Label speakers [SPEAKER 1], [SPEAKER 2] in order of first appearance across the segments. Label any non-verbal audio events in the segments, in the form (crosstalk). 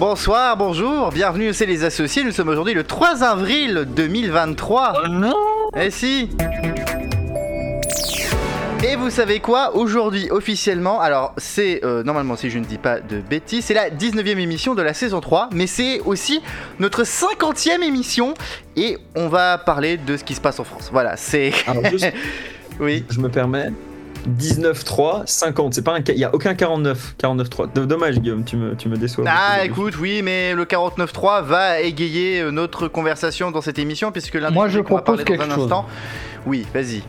[SPEAKER 1] Bonsoir, bonjour, bienvenue c'est les associés. Nous sommes aujourd'hui le 3 avril 2023.
[SPEAKER 2] Oh non
[SPEAKER 1] Eh si et vous savez quoi Aujourd'hui, officiellement, alors c'est euh, normalement, si je ne dis pas de bêtises, c'est la 19e émission de la saison 3, mais c'est aussi notre 50e émission et on va parler de ce qui se passe en France. Voilà, c'est.
[SPEAKER 3] Alors, juste, (laughs)
[SPEAKER 1] oui.
[SPEAKER 3] je me permets. 19-3, 50, c'est pas un, il y a aucun 49, 49-3. D- Dommage Guillaume, tu me, tu me déçois.
[SPEAKER 1] Ah écoute, oui, mais le 49.3 va égayer euh, notre conversation dans cette émission puisque l'un des
[SPEAKER 4] Moi, je propose
[SPEAKER 1] parler dans
[SPEAKER 4] quelque
[SPEAKER 1] un
[SPEAKER 4] chose.
[SPEAKER 1] instant. Oui, vas-y.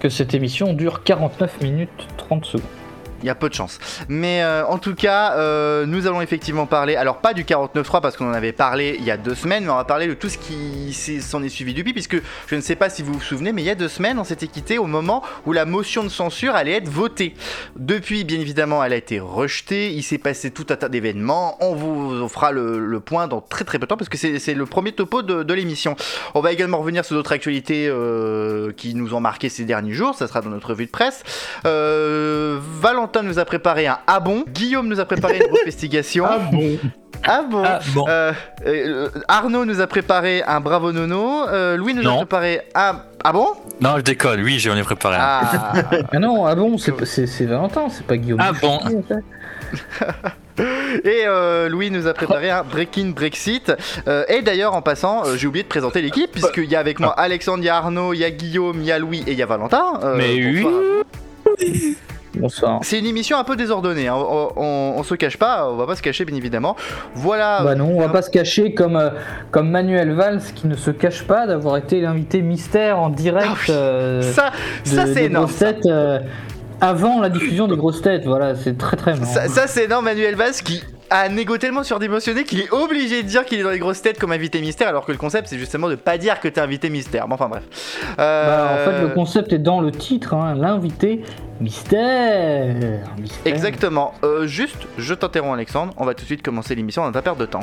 [SPEAKER 4] Que cette émission dure 49 minutes 30 secondes.
[SPEAKER 1] Il y a peu de chance. Mais euh, en tout cas, euh, nous allons effectivement parler, alors pas du 49.3 parce qu'on en avait parlé il y a deux semaines, mais on va parler de tout ce qui s'en est suivi depuis, puisque je ne sais pas si vous vous souvenez, mais il y a deux semaines, on s'était quitté au moment où la motion de censure allait être votée. Depuis, bien évidemment, elle a été rejetée, il s'est passé tout un tas d'événements, on vous fera le, point dans très très peu de temps, parce que c'est le premier topo de, l'émission. On va également revenir sur d'autres actualités euh, qui nous ont marqué ces derniers jours, ça sera dans notre revue de presse. Euh, Valentin nous a préparé un ah bon, Guillaume nous a préparé une (laughs) investigation.
[SPEAKER 3] Ah bon
[SPEAKER 1] Ah bon
[SPEAKER 2] Ah bon.
[SPEAKER 1] Euh, euh, Arnaud nous a préparé un bravo nono. Euh, Louis nous a
[SPEAKER 2] Non.
[SPEAKER 1] préparé un. Ah bon
[SPEAKER 2] Non, je déconne, oui, j'en ai préparé un.
[SPEAKER 1] Ah
[SPEAKER 4] Ah non, ah bon, c'est c'est- c'est Valentin, c'est pas Guillaume.
[SPEAKER 2] Ah bon
[SPEAKER 1] Et euh, Louis nous a préparé un Breaking Brexit. Euh, et d'ailleurs, en passant, euh, j'ai oublié de présenter l'équipe, puisqu'il y a avec moi Alexandre, il y a Arnaud, il y a Guillaume, il y a Louis et il y a Valentin. Euh,
[SPEAKER 2] Mais oui.
[SPEAKER 1] Bonsoir. C'est une émission un peu désordonnée, hein. on, on- on se cache pas, on va pas se cacher bien évidemment. Voilà.
[SPEAKER 4] Bah non, on va pas se cacher comme, euh, comme Manuel Valls qui ne se cache pas d'avoir été l'invité mystère en direct
[SPEAKER 1] Ah oui.
[SPEAKER 4] euh,
[SPEAKER 1] Ça, ça c'est énorme.
[SPEAKER 4] têtes euh, avant la diffusion des grosses têtes. Voilà, c'est très très.
[SPEAKER 1] Ça, ça, c'est énorme, Manuel Valls qui a un ego tellement surdémotionné qu'il est obligé de dire qu'il est dans les grosses têtes comme invité mystère, alors que le concept c'est justement de pas dire que t'es invité mystère. Bon, enfin bref. Euh,
[SPEAKER 4] Bah, en fait, le concept est dans le titre, hein, l'invité mystère. Mystère.
[SPEAKER 1] Exactement. Euh, juste, je t'interromps Alexandre, on va tout de suite commencer l'émission, on va pas perdre de temps.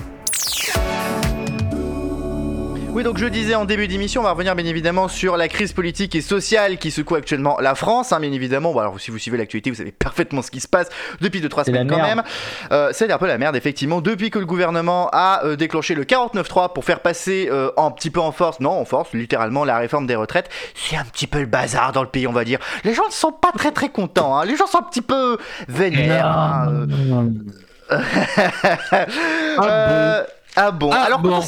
[SPEAKER 1] Oui, donc je disais en début d'émission, on va revenir bien évidemment sur la crise politique et sociale qui secoue actuellement la France. hein, bien évidemment, bon, alors si vous suivez l'actualité, vous savez parfaitement ce qui se passe depuis 2-3
[SPEAKER 4] C'est la
[SPEAKER 1] semaines quand
[SPEAKER 4] merde.
[SPEAKER 1] même. Euh, c'est un peu la merde, effectivement. Depuis que le gouvernement a euh, déclenché le 49.3 pour faire passer euh, un petit peu en force, non en force, littéralement la réforme des retraites, c'est un petit peu le bazar dans le pays, on va dire. Les gens ne sont pas très très contents, hein. les gens sont un petit peu vénères. hein, euh. (laughs) Euh, ah bon,
[SPEAKER 2] Ah
[SPEAKER 1] alors
[SPEAKER 2] bon.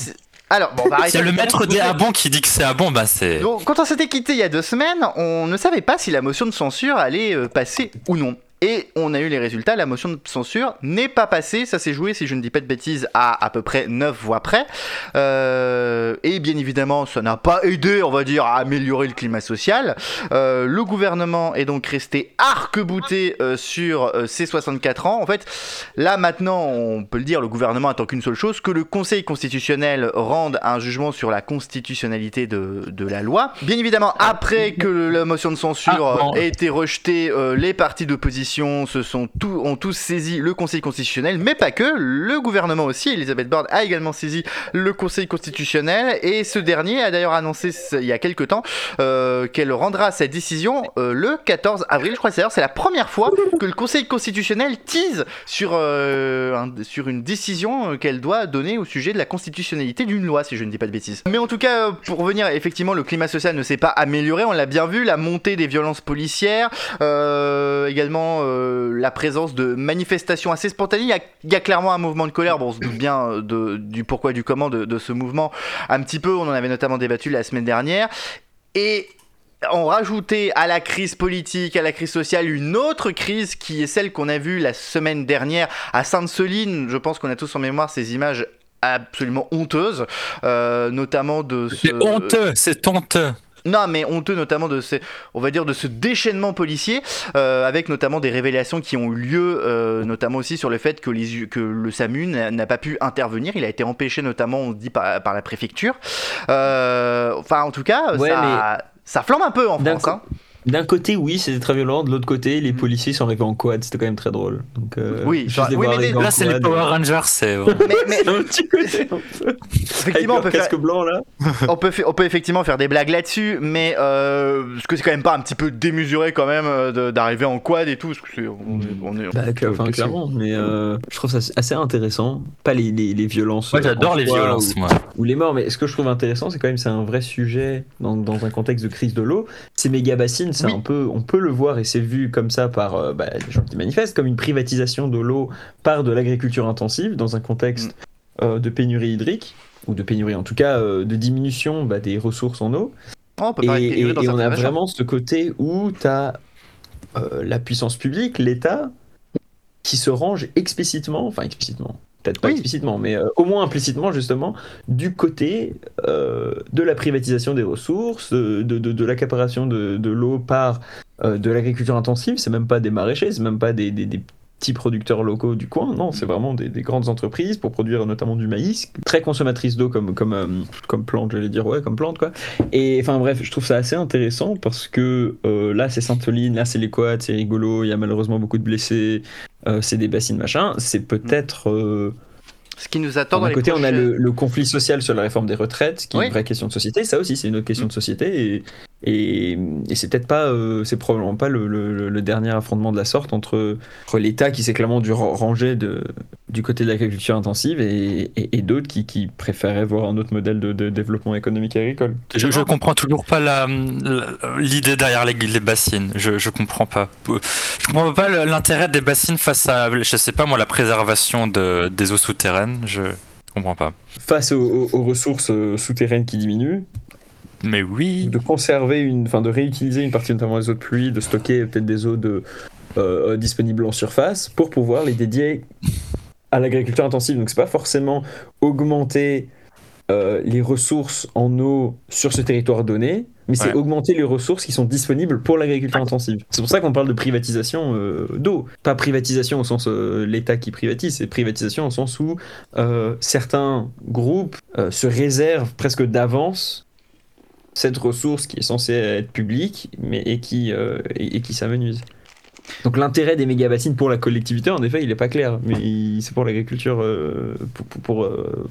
[SPEAKER 1] Alors bon, arrêter
[SPEAKER 2] C'est le maître des bon qui dit que c'est ah bon, bah c'est.
[SPEAKER 1] Donc, quand on s'était quitté il y a deux semaines, on ne savait pas si la motion de censure allait euh, passer ou non. Et on a eu les résultats, la motion de censure n'est pas passée, ça s'est joué, si je ne dis pas de bêtises, à à peu près 9 voix près. Euh, et bien évidemment, ça n'a pas aidé, on va dire, à améliorer le climat social. Euh, le gouvernement est donc resté arc-bouté euh, sur ses 64 ans. En fait, là maintenant, on peut le dire, le gouvernement attend qu'une seule chose, que le Conseil constitutionnel rende un jugement sur la constitutionnalité de, de la loi. Bien évidemment, après que la motion de censure
[SPEAKER 2] Ah,
[SPEAKER 1] ait été rejetée, les partis d'opposition se sont tous, ont tous saisi le Conseil constitutionnel, mais pas que, le gouvernement aussi, Elisabeth Borne a également saisi le Conseil constitutionnel, et ce dernier a d'ailleurs annoncé il y a quelques temps euh, qu'elle rendra sa décision euh, le 14 avril, je crois que d'ailleurs c'est la première fois que le Conseil constitutionnel tease sur, euh, sur une décision qu'elle doit donner au sujet de la constitutionnalité d'une loi, si je ne dis pas de bêtises. Mais en tout cas, pour revenir, effectivement, le climat social ne s'est pas amélioré, on l'a bien vu, la montée des violences policières, euh, euh, la présence de manifestations assez spontanées. Il y a, clairement un mouvement de colère, bon, on se doute bien euh, de- du pourquoi et du comment de, de ce mouvement, un petit peu, on en avait notamment débattu la semaine dernière. Et on rajoutait à la crise politique, à la crise sociale, une autre crise qui est celle qu'on a vue la semaine dernière à Sainte-Soline. Je pense qu'on a tous en mémoire ces images absolument honteuses, euh, notamment de ce...
[SPEAKER 2] C'est honteux, c'est honteux.
[SPEAKER 1] Non, mais honteux notamment de ces, on va dire de ce déchaînement policier, euh, avec notamment des révélations qui ont eu lieu, euh, notamment aussi sur le fait que, les, que le SAMU n'a pas pu intervenir. Il a été empêché notamment, on dit par, par la préfecture. Euh, Enfin, en tout cas,
[SPEAKER 3] Ouais,
[SPEAKER 1] ça, ça flambe un peu en France. hein.
[SPEAKER 3] D'un côté, oui, c'était très violent. De l'autre côté, les policiers sont arrivés en quad. C'était quand même très drôle. Donc, euh,
[SPEAKER 1] Oui, genre- oui, mais
[SPEAKER 2] Là, c'est les Power Rangers, c'est. (laughs)
[SPEAKER 1] Mais, mais
[SPEAKER 3] c'est un (laughs) petit côté
[SPEAKER 1] effectivement, on peut,
[SPEAKER 3] leur
[SPEAKER 1] faire,
[SPEAKER 3] casque blanc là. (laughs)
[SPEAKER 1] on, peut, fa- on peut effectivement faire des blagues là-dessus, mais euh, parce que c'est quand même pas un petit peu démesuré quand même euh, d'arriver en quad et tout. Parce que c'est- on est, on est-
[SPEAKER 3] Bah, enfin, clairement, mais euh, je trouve ça assez intéressant. Pas les, les, les violences.
[SPEAKER 2] Moi, j'adore les violences,
[SPEAKER 3] ou,
[SPEAKER 2] moi.
[SPEAKER 3] ou les morts, mais ce que je trouve intéressant, c'est quand même c'est un vrai sujet dans, dans un contexte de crise de l'eau. Ces méga bassines,
[SPEAKER 1] Oui.
[SPEAKER 3] un peu, on peut le voir et c'est vu comme ça par euh, bah, les gens qui manifestent, comme une privatisation de l'eau par de l'agriculture intensive dans un contexte
[SPEAKER 1] Mm.
[SPEAKER 3] euh, de pénurie hydrique ou de pénurie en tout cas euh, de diminution bah, des ressources en eau.
[SPEAKER 1] Oh, on
[SPEAKER 3] Et, on a vraiment ce côté où tu as la puissance publique, l'État, qui se range explicitement, enfin explicitement, peut-être pas
[SPEAKER 1] Oui.
[SPEAKER 3] explicitement, mais euh, au moins implicitement justement, du côté euh, de la privatisation des ressources, euh, de, de, de l'accaparation de, de l'eau par euh, de l'agriculture intensive, c'est même pas des maraîchers, c'est même pas des, des- des petits producteurs locaux du coin, non, c'est vraiment des, des grandes entreprises pour produire notamment du maïs, très consommatrices d'eau comme, comme, comme plante, j'allais dire, ouais, comme plante quoi. Et enfin bref, je trouve ça assez intéressant parce que là c'est Sainte-Soline, là c'est les quads, c'est rigolo, il y a malheureusement beaucoup de blessés, euh, c'est des bassines machin, c'est peut-être... euh,
[SPEAKER 1] Ce qui nous attend
[SPEAKER 3] d'un côté, on a le, le conflit social sur la réforme des retraites, qui est une vraie question de société. Ça aussi, c'est une autre question de société. Et, et, et c'est peut-être pas, euh, c'est probablement pas le, le- le dernier affrontement de la sorte entre, entre l'État qui s'est clairement dû ra- ranger de, du côté de l'agriculture intensive et, et- et d'autres qui, qui préféraient voir un autre modèle de, de développement économique agricole.
[SPEAKER 2] Je, je comprends toujours pas l'idée derrière les, les bassines. Je, je comprends pas. Je comprends pas l'intérêt des bassines face à, je sais pas moi, la préservation de, des eaux souterraines. Je comprends pas.
[SPEAKER 3] Face aux, aux- aux ressources euh, souterraines qui diminuent,
[SPEAKER 2] Mais oui.
[SPEAKER 3] de conserver une, enfin de réutiliser une partie notamment des eaux de pluie, de stocker peut-être des eaux de, euh, disponibles en surface pour pouvoir les dédier à l'agriculture intensive. Donc c'est pas forcément augmenter euh, les ressources en eau sur ce territoire donné, mais c'est augmenter les ressources qui sont disponibles pour l'agriculture intensive. C'est pour ça qu'on parle de privatisation euh, d'eau. Pas privatisation au sens euh, l'État qui privatise, c'est privatisation au sens où certains groupes se réservent presque d'avance cette ressource qui est censée être publique, mais et qui, euh, et, et qui s'amenuise. Donc l'intérêt des méga bassines pour la collectivité, en effet, il n'est pas clair, mais c'est pour l'agriculture, euh, pour, pour- pour, euh,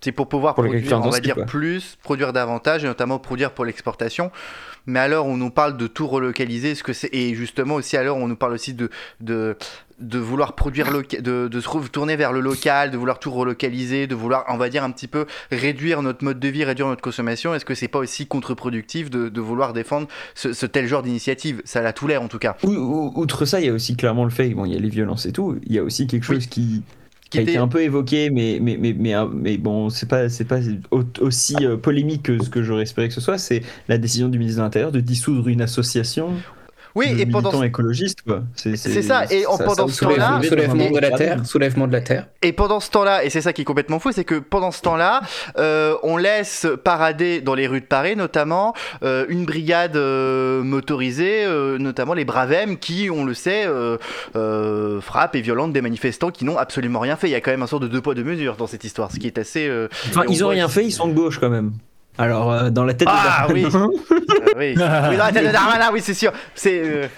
[SPEAKER 1] C'est pour pouvoir
[SPEAKER 3] Pour
[SPEAKER 1] produire, on va dire,
[SPEAKER 3] quoi.
[SPEAKER 1] plus, produire davantage, et notamment produire pour l'exportation. Mais à l'heure où on nous parle de tout relocaliser, ce que c'est, et justement aussi à l'heure où on nous parle aussi de, de, de vouloir produire, loca- de, de se retourner vers le local, de vouloir tout relocaliser, de vouloir, on va dire, un petit peu réduire notre mode de vie, réduire notre consommation, est-ce que c'est pas aussi contre-productif de, de vouloir défendre ce, ce tel genre d'initiative? Ça a tout l'air en tout cas.
[SPEAKER 3] ou- ou- outre ça, il y a aussi clairement le fait, bon, il y a les violences et tout, il y a aussi quelque
[SPEAKER 1] Oui.
[SPEAKER 3] chose qui,
[SPEAKER 1] Qui
[SPEAKER 3] a été un peu évoqué, mais, mais, mais, mais, euh, mais bon, c'est pas, c'est pas au- aussi euh, polémique que ce que j'aurais espéré que ce soit, c'est la décision du ministre de l'Intérieur de dissoudre une association
[SPEAKER 1] Oui, et pendant
[SPEAKER 3] militants écologistes, quoi. C'est
[SPEAKER 1] ça, et en- pendant ce temps-là-
[SPEAKER 4] Soulèvement de la terre, soulèvement de la terre.
[SPEAKER 1] Et pendant ce temps-là, et c'est ça qui est complètement fou, c'est que pendant ce temps-là, euh, on laisse parader dans les rues de Paris, notamment, euh, une brigade euh, motorisée, euh, notamment les Bravem, qui, on le sait, euh, euh, frappent et violentent des manifestants qui n'ont absolument rien fait. Il y a quand même un sort de deux poids deux mesures dans cette histoire, ce qui est assez. euh,
[SPEAKER 3] Enfin, ils ont rien fait, ils sont de gauche quand même. Alors, euh, dans la tête
[SPEAKER 1] Ah,
[SPEAKER 3] de
[SPEAKER 1] oui.
[SPEAKER 3] Darmanin, (laughs)
[SPEAKER 1] Euh, oui. oui, dans la tête de (laughs) Darmanin, oui, c'est sûr. C'est.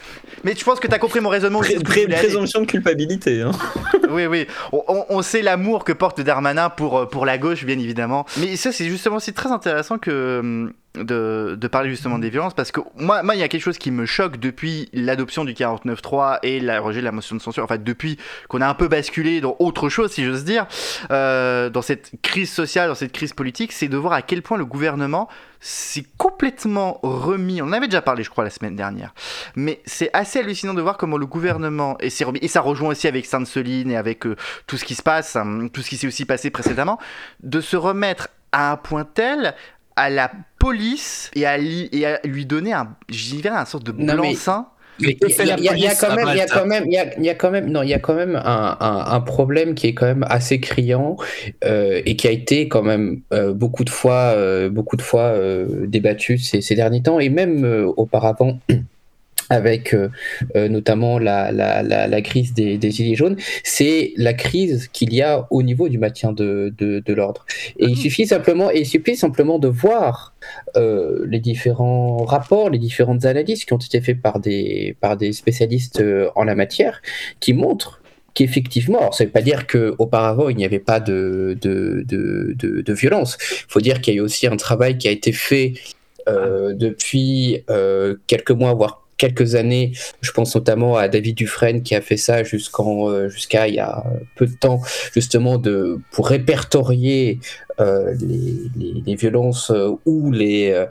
[SPEAKER 1] Mais je pense que tu as compris mon raisonnement
[SPEAKER 3] pré- présomption de culpabilité. Hein. (laughs)
[SPEAKER 1] oui, oui. On, sait l'amour que porte Darmanin pour, euh, pour la gauche, bien évidemment. Mais ça, c'est justement aussi très intéressant que hum, de, de parler justement des violences, parce que moi, moi, il y a quelque chose qui me choque depuis l'adoption du 49.3 et la rejet de la motion de censure. En fait, depuis qu'on a un peu basculé dans autre chose, si j'ose dire, euh, dans cette crise sociale, dans cette crise politique, c'est de voir à quel point le gouvernement s'est complètement remis. On en avait déjà parlé, je crois, la semaine dernière. Mais c'est assez hallucinant de voir comment le gouvernement et, s'est remis- et ça rejoint aussi avec Sainte-Soline et avec euh, tout ce qui se passe, hein, tout ce qui s'est aussi passé précédemment, de se remettre à un point tel à la police et à, li- et à lui donner un, je dirais, un sorte de blanc-seing.
[SPEAKER 4] Il y, a- quand même, il y a
[SPEAKER 2] Malte
[SPEAKER 4] quand même, il y a, il y a quand même, non, il y a quand même un, un- un problème qui est quand même assez criant euh, et qui a été quand même euh, beaucoup de fois, euh, beaucoup de fois euh, débattu ces, ces derniers temps et même euh, auparavant avec euh, euh, notamment la, la, la, crise des, des Gilets jaunes, c'est la crise qu'il y a au niveau du maintien de, de, de l'ordre. Et il mmh. suffit simplement, et il suffit simplement de voir euh, les différents rapports, les différentes analyses qui ont été faites par des, par des spécialistes en la matière, qui montrent qu'effectivement, alors ça ne veut pas dire qu'auparavant il n'y avait pas de, de, de, violence, il faut dire qu'il y a eu aussi un travail qui a été fait depuis quelques mois, voire quelques années. Je pense notamment à David Dufresne qui a fait ça jusqu'en euh, jusqu'à il y a peu de temps, justement de pour répertorier euh, les, les, violences euh, ou les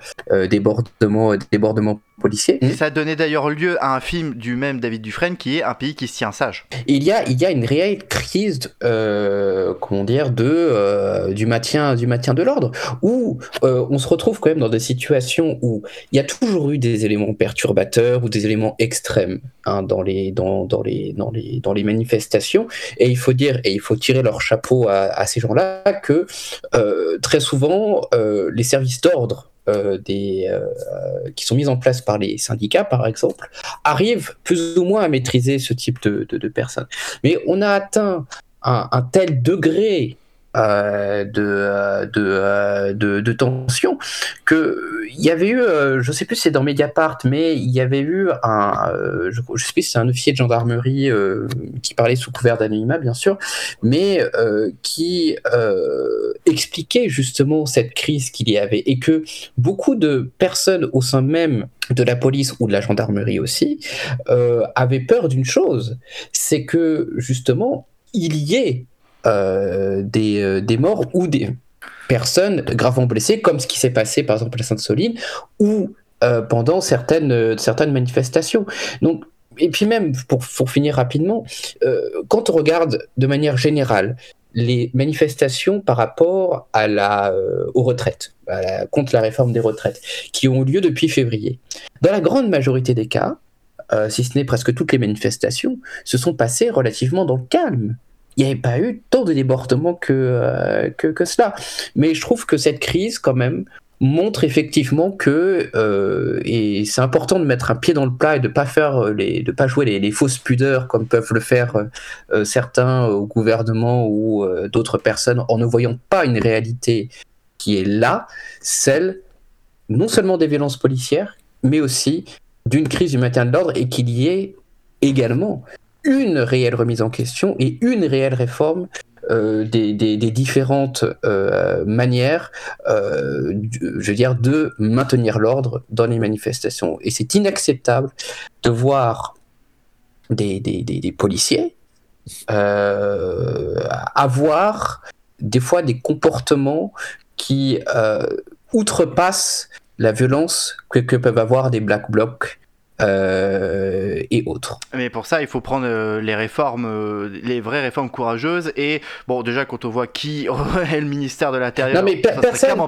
[SPEAKER 4] débordements débordements policiers.
[SPEAKER 1] Et ça a donné d'ailleurs lieu à un film du même David Dufresne qui est Un pays qui se tient sage.
[SPEAKER 4] Il y a, il y a une réelle crise, euh, comment dire, de, euh, du, maintien, du maintien de l'ordre, où euh, on se retrouve quand même dans des situations où il y a toujours eu des éléments perturbateurs ou des éléments extrêmes hein, dans, les, dans, dans, les, dans, les, dans les manifestations. Et il faut dire, et il faut tirer leur chapeau à, à ces gens-là, que très souvent, les services d'ordre euh, euh, qui sont mises en place par les syndicats, par exemple, arrivent plus ou moins à maîtriser ce type de, personnes. Mais on a atteint un tel degré euh, de, euh, euh, de, de, tension que il y avait eu, je sais plus si c'est dans Mediapart, mais il y avait eu un, je, c'est un officier de gendarmerie qui parlait sous couvert d'anonymat bien sûr, mais qui expliquait justement cette crise qu'il y avait et que beaucoup de personnes au sein même de la police ou de la gendarmerie aussi avaient peur d'une chose, c'est que justement il y ait des, euh, des, morts ou des personnes gravement blessées, comme ce qui s'est passé par exemple à Sainte-Soline ou euh, pendant certaines, certaines manifestations. Donc, et puis même, pour, pour finir rapidement, quand on regarde de manière générale les manifestations par rapport à la, aux retraites, contre la réforme des retraites, qui ont eu lieu depuis février, dans la grande majorité des cas, si ce n'est presque toutes les manifestations, se sont passées relativement dans le calme il n'y avait pas eu tant de débordements euh, que, que, cela. Mais je trouve que cette crise, quand même, montre effectivement que euh, et c'est important de mettre un pied dans le plat et de pas faire les de pas jouer les, fausses pudeurs comme peuvent le faire euh, certains au gouvernement ou d'autres personnes en ne voyant pas une réalité qui est là celle non seulement des violences policières mais aussi d'une crise du maintien de l'ordre et qu'il y ait également une réelle remise en question et une réelle réforme euh, des, différentes euh, manières, euh, je veux dire, de maintenir l'ordre dans les manifestations. Et c'est inacceptable de voir des, policiers avoir des fois des comportements qui outrepassent la violence que peuvent avoir des black blocs euh, et autres.
[SPEAKER 1] Mais pour ça, il faut prendre euh, les réformes, euh, les vraies réformes courageuses. Et bon, déjà, quand on voit qui (laughs) est le ministère de l'Intérieur,
[SPEAKER 4] non mais personne,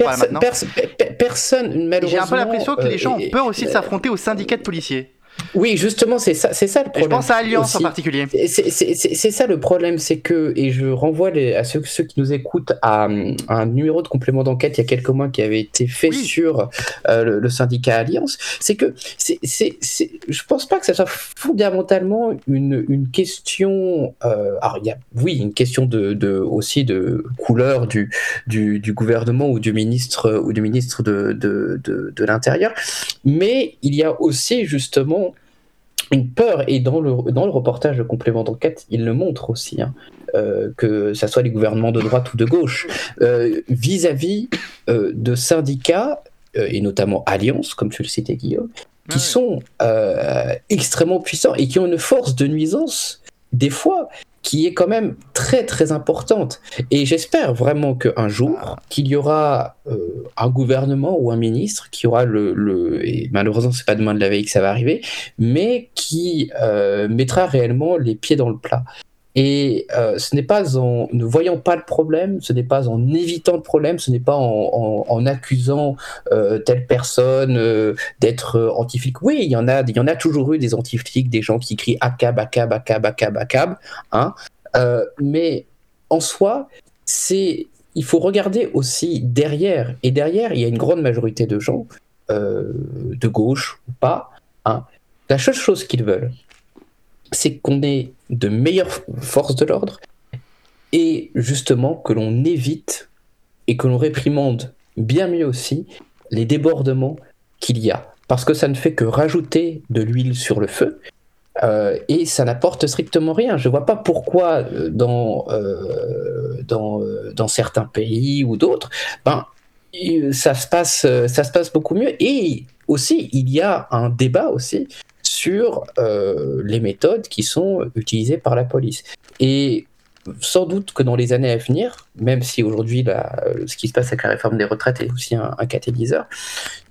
[SPEAKER 4] personne, malheureusement.
[SPEAKER 1] J'ai un peu l'impression que les gens ont peur aussi de s'affronter aux syndicats de policiers.
[SPEAKER 4] Oui, justement, c'est ça, c'est ça le problème.
[SPEAKER 1] je pense à Alliance en particulier.
[SPEAKER 4] C'est ça le problème, c'est que, et je renvoie les, à ceux, ceux, qui nous écoutent à, un numéro de complément d'enquête il y a quelques mois qui avait été fait sur euh, le, syndicat Alliance, c'est que c'est, je pense pas que ça soit fondamentalement une, une question. Euh, alors, il y a, oui, une question de, de, aussi de couleur du, du, du, gouvernement ou du ministre ou du ministre de, de, de, de l'Intérieur, mais il y a aussi justement une peur, et dans le, dans le reportage de complément d'enquête, il le montre aussi, hein, euh, que ce soit les gouvernements de droite ou de gauche, euh, vis-à-vis euh, de syndicats, et notamment Alliance, comme tu le citais Guillaume, qui sont extrêmement puissants et qui ont une force de nuisance, des fois, qui est quand même très très importante. Et j'espère vraiment qu'un jour, qu'il y aura euh, un gouvernement ou un ministre qui aura le, le et malheureusement c'est pas demain de la veille que ça va arriver, mais qui euh, mettra réellement les pieds dans le plat. Et euh, ce n'est pas en ne voyant pas le problème, ce n'est pas en évitant le problème, ce n'est pas en, accusant euh, telle personne euh, d'être anti-flic. Oui, il y en a, il y en a toujours eu des anti-flics, des gens qui crient ACAB, ACAB, ACAB, ACAB, ACAB. Hein mais en soi, c'est, il faut regarder aussi derrière. Et derrière, il y a une grande majorité de gens, de gauche ou pas, hein, La seule chose qu'ils veulent, c'est qu'on ait de meilleures forces de l'ordre et justement que l'on évite et que l'on réprimande bien mieux aussi les débordements qu'il y a. Parce que ça ne fait que rajouter de l'huile sur le feu. euh, et ça n'apporte strictement rien. Je ne vois pas pourquoi euh, dans, euh, dans, certains pays ou d'autres, ben, ça se passe beaucoup mieux. Et aussi, il y a un débat aussi sur euh, les méthodes qui sont utilisées par la police. Et sans doute que dans les années à venir, même si aujourd'hui la- ce qui se passe avec la réforme des retraites est aussi un catalyseur,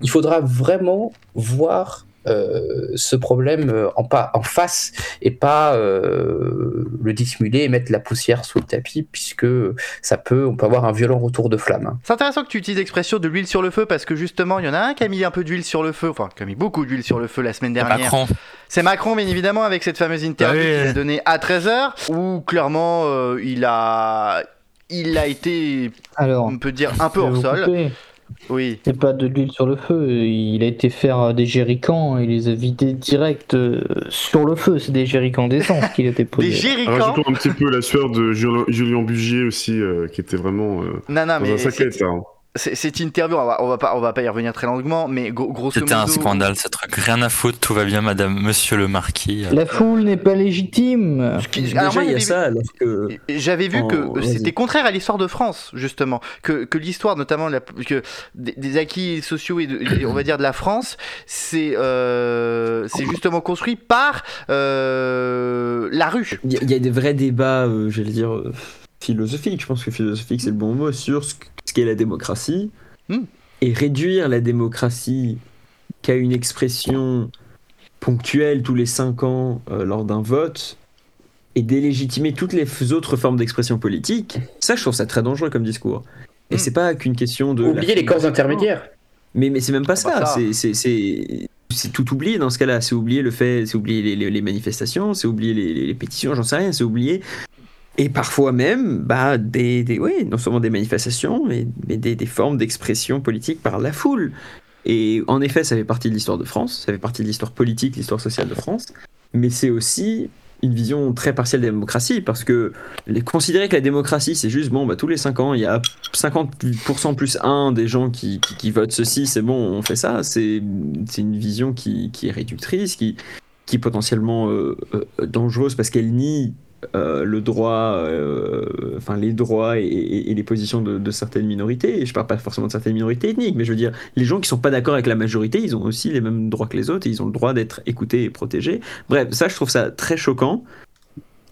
[SPEAKER 4] il faudra vraiment voir euh, ce problème euh, en, pas, en face et pas euh, le dissimuler et mettre la poussière sous le tapis puisque ça peut, on peut avoir un violent retour de flamme.
[SPEAKER 1] C'est intéressant que tu utilises l'expression de l'huile sur le feu parce que justement, il y en a un qui a mis un peu d'huile sur le feu, enfin, qui a mis beaucoup d'huile sur le feu la semaine dernière.
[SPEAKER 2] Macron.
[SPEAKER 1] C'est Macron, bien évidemment, avec cette fameuse interview
[SPEAKER 2] oui.
[SPEAKER 1] qu'il a donnée à 13h, où clairement, euh, il a. Il a été,
[SPEAKER 5] Alors,
[SPEAKER 1] on peut dire, un peu hors sol.
[SPEAKER 5] couper.
[SPEAKER 1] Oui.
[SPEAKER 5] C'est pas de l'huile sur le feu. Il a été faire des jerrycans et les a vidés direct euh, sur le feu. C'est des jerrycans d'essence qu'il a déposés.
[SPEAKER 1] Des jerrycans.
[SPEAKER 6] Rajoutons un petit peu la sueur de Julien, Bugier aussi, euh, qui était vraiment euh,
[SPEAKER 1] Non, non,
[SPEAKER 6] dans
[SPEAKER 1] mais
[SPEAKER 6] un sacré état. hein.
[SPEAKER 1] C'est- cette interview, on va, on va pas, on va pas y revenir très longuement, mais gro- grosso
[SPEAKER 2] C'était un scandale ce truc. Rien à foutre, tout va bien, madame, monsieur le marquis.
[SPEAKER 5] La foule n'est pas légitime.
[SPEAKER 1] Qui-
[SPEAKER 3] Déjà,
[SPEAKER 1] alors moi,
[SPEAKER 3] il y a
[SPEAKER 1] j'avais
[SPEAKER 3] ça, alors que.
[SPEAKER 1] vu- J'avais vu
[SPEAKER 3] Oh,
[SPEAKER 1] que c'était contraire à l'histoire de France, justement. Que, que l'histoire, notamment la- que des, des acquis sociaux et, de- on va dire de la France, c'est euh, c'est justement construit par euh, la rue.
[SPEAKER 3] Il y, a- il y a des vrais débats, euh, j'allais dire, euh, philosophiques. Je pense que philosophique, c'est le bon mot, sur ce, ce qu'est la démocratie.
[SPEAKER 1] Hmm.
[SPEAKER 3] Et réduire la démocratie qu'à une expression ponctuelle tous les cinq ans euh, lors d'un vote et délégitimer toutes les autres formes d'expression politique, ça, je trouve ça très dangereux comme discours. Et
[SPEAKER 1] Hmm.
[SPEAKER 3] c'est pas qu'une question de. la
[SPEAKER 4] Oubliez les corps intermédiaires.
[SPEAKER 3] mais, mais c'est même pas ça.
[SPEAKER 1] ça.
[SPEAKER 3] C'est- C'est c'est- c'est tout oublier dans ce cas-là. C'est oublier le fait, c'est oublier les, les- les manifestations, c'est oublier les, les- les pétitions, j'en sais rien, c'est oublier. Et parfois même, bah, des, des, ouais, non seulement des manifestations, mais, des, formes d'expression politique par la foule. Et en effet, ça fait partie de l'histoire de France, ça fait partie de l'histoire politique, l'histoire sociale de France, mais c'est aussi une vision très partielle de la démocratie, parce que les, considérer que la démocratie, c'est juste, bon, bah, tous les 5 ans, il y a 50% plus 1 des gens qui, qui, votent ceci, c'est bon, on fait ça, c'est c'est une vision qui, qui est réductrice, qui, qui est potentiellement euh, euh, dangereuse, parce qu'elle nie euh, le droit, euh, enfin les droits et, et- et les positions de, de certaines minorités. Et je parle pas forcément de certaines minorités ethniques, mais je veux dire, les gens qui sont pas d'accord avec la majorité, ils ont aussi les mêmes droits que les autres et ils ont le droit d'être écoutés et protégés. Bref, ça, je trouve ça très choquant.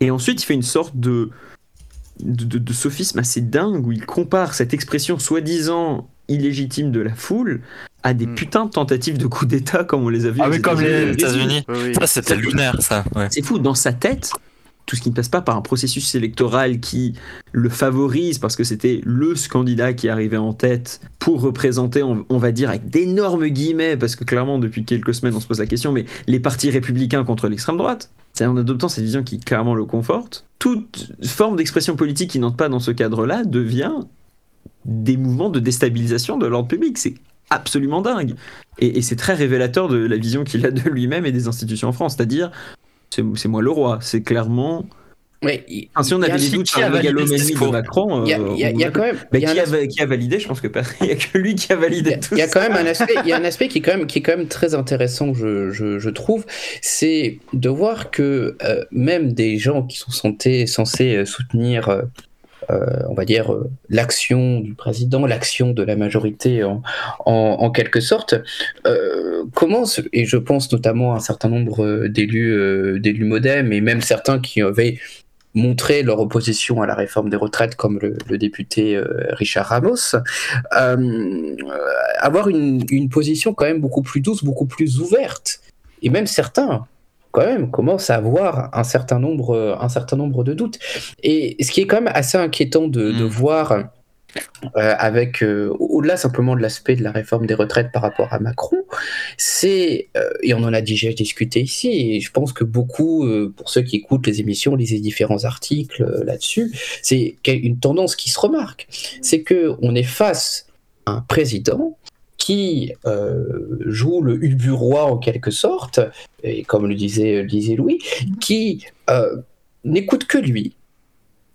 [SPEAKER 3] Et ensuite, il fait une sorte de, de, de- de sophisme assez dingue où il compare cette expression soi-disant illégitime de la foule à des
[SPEAKER 1] Mm.
[SPEAKER 3] putains de tentatives de coup d'État comme on les a vues
[SPEAKER 2] Ah
[SPEAKER 3] aux
[SPEAKER 2] oui, comme les États-Unis.
[SPEAKER 1] Oui, oui.
[SPEAKER 2] Ça, c'était lunaire, ça. Ouais.
[SPEAKER 3] c'est fou, dans sa tête, tout ce qui ne passe pas par un processus électoral qui le favorise parce que c'était le candidat qui arrivait en tête pour représenter, on, va dire avec d'énormes guillemets, parce que clairement depuis quelques semaines on se pose la question, mais les partis républicains contre l'extrême droite, c'est en adoptant cette vision qui clairement le conforte, toute forme d'expression politique qui n'entre pas dans ce cadre-là devient des mouvements de déstabilisation de l'ordre public. C'est absolument dingue. Et c'est très révélateur de la vision qu'il a de lui-même et des institutions en France. C'est-à-dire, c'est moi le roi. C'est clairement.
[SPEAKER 4] Ouais,
[SPEAKER 3] Enfin, si on
[SPEAKER 4] y
[SPEAKER 3] avait des doutes sur la mégalomanie de Macron,
[SPEAKER 4] il y a,
[SPEAKER 3] euh,
[SPEAKER 4] y a- y a quand même.
[SPEAKER 3] Bah,
[SPEAKER 4] y
[SPEAKER 3] qui, a, va- qui a validé Je pense que (laughs) il n'y a que lui qui a validé
[SPEAKER 4] Il y a-
[SPEAKER 3] tout
[SPEAKER 4] il y a
[SPEAKER 3] ça.
[SPEAKER 4] quand même un aspect, il y a un aspect qui est quand même, qui est quand même très intéressant, je, je, je trouve, c'est de voir que euh, même des gens qui sont censés, censés euh, soutenir, on va dire, euh, l'action du président, l'action de la majorité en, quelque sorte, euh, commencent, et je pense notamment à un certain nombre euh, d'élus, euh, d'élus modem, et même certains qui avaient montré leur opposition à la réforme des retraites, comme le, député euh, Richard Ramos, euh, avoir une position quand même beaucoup plus douce, beaucoup plus ouverte. Et même certains, quand même, commencent à avoir un certain nombre, un certain nombre de doutes. Et ce qui est quand même assez inquiétant de, de
[SPEAKER 2] Mm.
[SPEAKER 4] voir, euh, avec euh, au-delà simplement de l'aspect de la réforme des retraites par rapport à Macron, c'est euh, et on en a déjà discuté ici. Et je pense que beaucoup, euh, pour ceux qui écoutent les émissions, lisent les différents articles euh, là-dessus, c'est qu'il y a une tendance qui se remarque, c'est que on est face à un président qui euh, joue le Ubu roi en quelque sorte, et comme le disait, disait Louis, qui euh, n'écoute que lui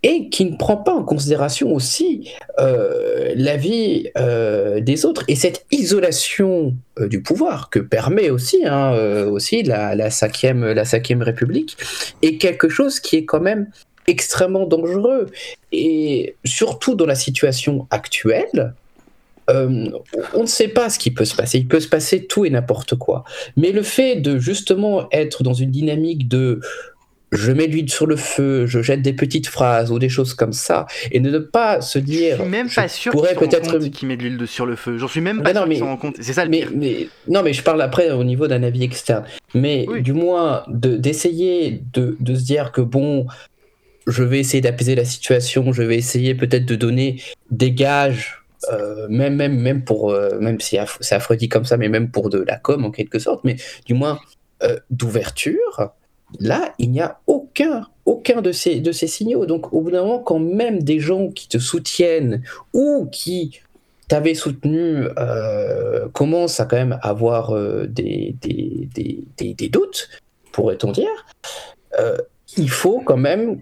[SPEAKER 4] et qui ne prend pas en considération aussi euh, la vie euh, des autres. Et cette isolation du pouvoir que permet aussi, hein, aussi la, la, cinquième, la cinquième République est quelque chose qui est quand même extrêmement dangereux. Et surtout dans la situation actuelle euh, on ne sait pas ce qui peut se passer. Il peut se passer tout et n'importe quoi. Mais le fait de justement être dans une dynamique de je mets l'huile sur le feu, je jette des petites phrases ou des choses comme ça, et de ne pas se dire.
[SPEAKER 1] Je suis même pas sûr rendent
[SPEAKER 4] peut-être-
[SPEAKER 1] qu'ils mettent de l'huile sur le feu. J'en suis même pas
[SPEAKER 4] non,
[SPEAKER 1] sûr
[SPEAKER 4] mais-
[SPEAKER 1] compte. C'est ça le
[SPEAKER 4] mais,
[SPEAKER 1] pire.
[SPEAKER 4] mais- non, mais je parle après au niveau d'un avis externe. Mais
[SPEAKER 1] Oui.
[SPEAKER 4] du moins, de- d'essayer de, de se dire que bon, je vais essayer d'apaiser la situation, je vais essayer peut-être de donner des gages, euh, même, même, même pour, euh, même si c'est affreux dit comme ça, mais même pour de la com en quelque sorte, mais du moins euh, d'ouverture. Là, il n'y a aucun, aucun de ces, de ces signaux. Donc, au bout d'un moment, quand même des gens qui te soutiennent ou qui t'avaient soutenu commencent à quand même avoir des, des, des, des- doutes, pourrait-on dire, il faut quand même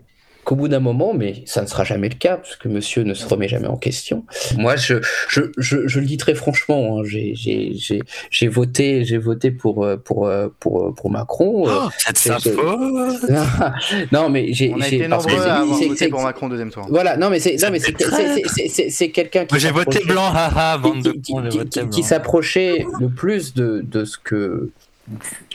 [SPEAKER 4] qu'au bout d'un moment, mais ça ne sera jamais le cas, parce que monsieur ne se remet jamais en question. Moi, je, je, je, je le dis très franchement, hein, j'ai- j'ai j'ai- j'ai voté, j'ai voté pour, euh, pour, euh, pour, euh, pour Macron. euh,
[SPEAKER 2] Oh, c'est de sa
[SPEAKER 4] c'est-
[SPEAKER 2] faute. (laughs)
[SPEAKER 4] non, mais j'ai.
[SPEAKER 1] On a
[SPEAKER 4] j'ai-
[SPEAKER 1] été
[SPEAKER 4] parce que
[SPEAKER 1] nombreux
[SPEAKER 4] c'est-
[SPEAKER 1] à avoir
[SPEAKER 4] c'est-
[SPEAKER 1] voté
[SPEAKER 4] c'est-
[SPEAKER 1] pour Macron deuxième tour.
[SPEAKER 4] Voilà, non, mais c'est non, mais c'est-
[SPEAKER 2] C'est
[SPEAKER 4] c'est- c'est- c'est- c'est quelqu'un qui.
[SPEAKER 2] J'ai voté
[SPEAKER 4] s'approchait-
[SPEAKER 2] blanc, haha, bande de
[SPEAKER 4] qui, qui- qui- qui s'approchait le plus de, de ce que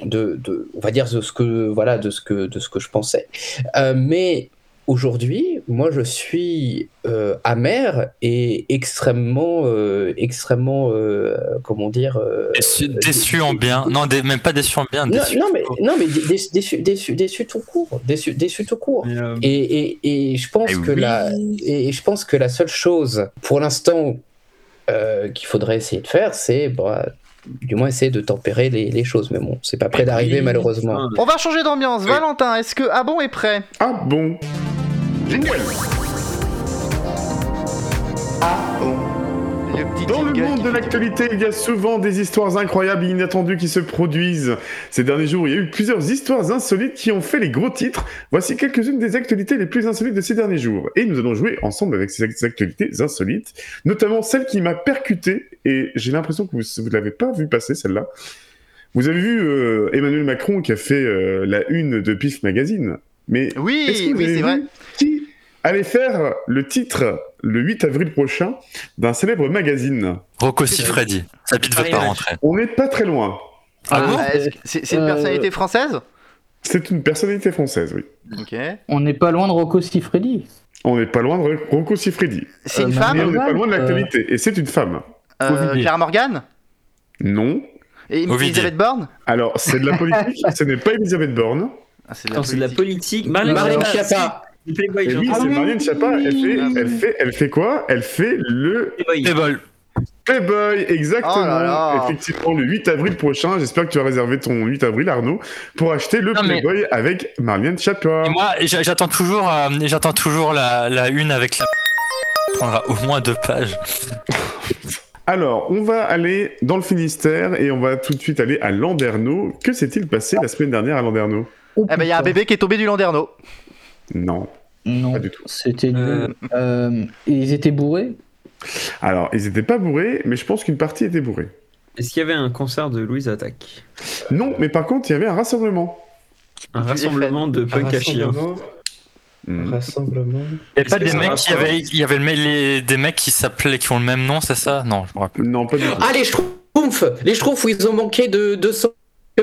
[SPEAKER 4] de, de on va dire de ce que voilà de ce que de ce que je pensais Euh, mais aujourd'hui moi je suis euh, amer et extrêmement euh, extrêmement euh, comment dire euh,
[SPEAKER 2] Déçu, déçu en bien. Non, dé- même pas déçu en bien.
[SPEAKER 4] non,
[SPEAKER 2] Déçu.
[SPEAKER 4] non, mais non mais dé- déçu déçu déçu, déçu tout court déçu déçu tout court
[SPEAKER 2] euh,
[SPEAKER 4] et, et, et je pense
[SPEAKER 2] Eh
[SPEAKER 4] que
[SPEAKER 2] oui.
[SPEAKER 4] la et je pense que la seule chose pour l'instant euh, qu'il faudrait essayer de faire, c'est bah, du moins essayer de tempérer les, les choses. Mais bon, c'est pas près d'arriver malheureusement.
[SPEAKER 1] On va changer d'ambiance. Valentin, est-ce que Ah bon est prêt?
[SPEAKER 6] Ah bon
[SPEAKER 1] Le petit
[SPEAKER 6] Dans le monde de l'actualité, il y a souvent des histoires incroyables et inattendues qui se produisent. Ces derniers jours, il y a eu plusieurs histoires insolites qui ont fait les gros titres. Voici quelques-unes des actualités les plus insolites de ces derniers jours. Et nous allons jouer ensemble avec ces actualités insolites, notamment celle qui m'a percuté, et j'ai l'impression que vous ne l'avez pas vu passer, celle-là. Vous avez vu euh, Emmanuel Macron qui a fait euh, la une de PIF Magazine. Mais
[SPEAKER 1] Oui, c'est vrai.
[SPEAKER 6] qui allait faire le titre le 8 avril prochain d'un célèbre magazine
[SPEAKER 2] Rocco Siffredi. Sa bite veut pas rentrer.
[SPEAKER 6] On n'est pas très loin.
[SPEAKER 2] Ah bon
[SPEAKER 1] Ah, C'est une
[SPEAKER 5] Euh,
[SPEAKER 1] personnalité française?
[SPEAKER 6] C'est une personnalité française, oui.
[SPEAKER 1] Ok.
[SPEAKER 5] On n'est pas loin de Rocco Siffredi.
[SPEAKER 6] On n'est pas loin de Rocco Siffredi.
[SPEAKER 1] C'est
[SPEAKER 5] Euh,
[SPEAKER 1] une
[SPEAKER 6] Mais
[SPEAKER 1] femme?
[SPEAKER 6] On n'est pas loin de
[SPEAKER 5] euh,
[SPEAKER 6] l'actualité. Et c'est une femme.
[SPEAKER 1] euh,
[SPEAKER 5] Covid.
[SPEAKER 1] Clara Morgan
[SPEAKER 6] Non.
[SPEAKER 1] Et. Elisabeth Borne?
[SPEAKER 6] Alors, c'est de la politique. (laughs) ce n'est pas Elisabeth Borne.
[SPEAKER 1] ah, C'est de la
[SPEAKER 7] c'est de la
[SPEAKER 1] politique.
[SPEAKER 7] Marlène Schiappa. Playboy,
[SPEAKER 6] Et oui, c'est Marianne Schiappa. Elle fait,
[SPEAKER 1] Ah
[SPEAKER 6] elle, fait, elle fait quoi? Elle fait le
[SPEAKER 7] Playboy.
[SPEAKER 6] Playboy, exactement.
[SPEAKER 1] Oh là là.
[SPEAKER 6] Effectivement, le 8 avril prochain. J'espère que tu as réservé ton 8 avril, Arnaud, pour acheter le
[SPEAKER 2] Non, mais-
[SPEAKER 6] Playboy avec Marianne Schiappa.
[SPEAKER 2] Et moi, j'a- j'attends toujours, euh, j'attends toujours la, la une avec la. prendra au moins deux pages.
[SPEAKER 6] Alors, on va aller dans le Finistère et on va tout de suite aller à Landerneau. Que s'est-il passé la semaine dernière à Landerneau?
[SPEAKER 5] Oh,
[SPEAKER 1] Eh ben, il y a un bébé qui est tombé du Landerneau.
[SPEAKER 6] Non,
[SPEAKER 5] Non,
[SPEAKER 6] pas du tout.
[SPEAKER 5] c'était
[SPEAKER 7] Euh,
[SPEAKER 5] nul. Euh, ils étaient bourrés?
[SPEAKER 6] Alors, ils n'étaient pas bourrés, mais je pense qu'une partie était bourrée.
[SPEAKER 7] Est-ce qu'il y avait un concert de Louise Attaque
[SPEAKER 6] Non, mais par contre, il y avait un rassemblement.
[SPEAKER 7] Un
[SPEAKER 1] Du
[SPEAKER 7] rassemblement de punk à chien.
[SPEAKER 6] Hmm.
[SPEAKER 4] Rassemblement.
[SPEAKER 2] Il y avait
[SPEAKER 7] Est-ce
[SPEAKER 2] pas des mecs qui avaient, il y avait le- les- des mecs qui s'appelaient, qui ont le même nom, c'est ça? Non, je me rappelle.
[SPEAKER 6] Non, pas du tout.
[SPEAKER 4] Ah les Schtroumpfs Les Schtroumpfs où ils ont manqué de 200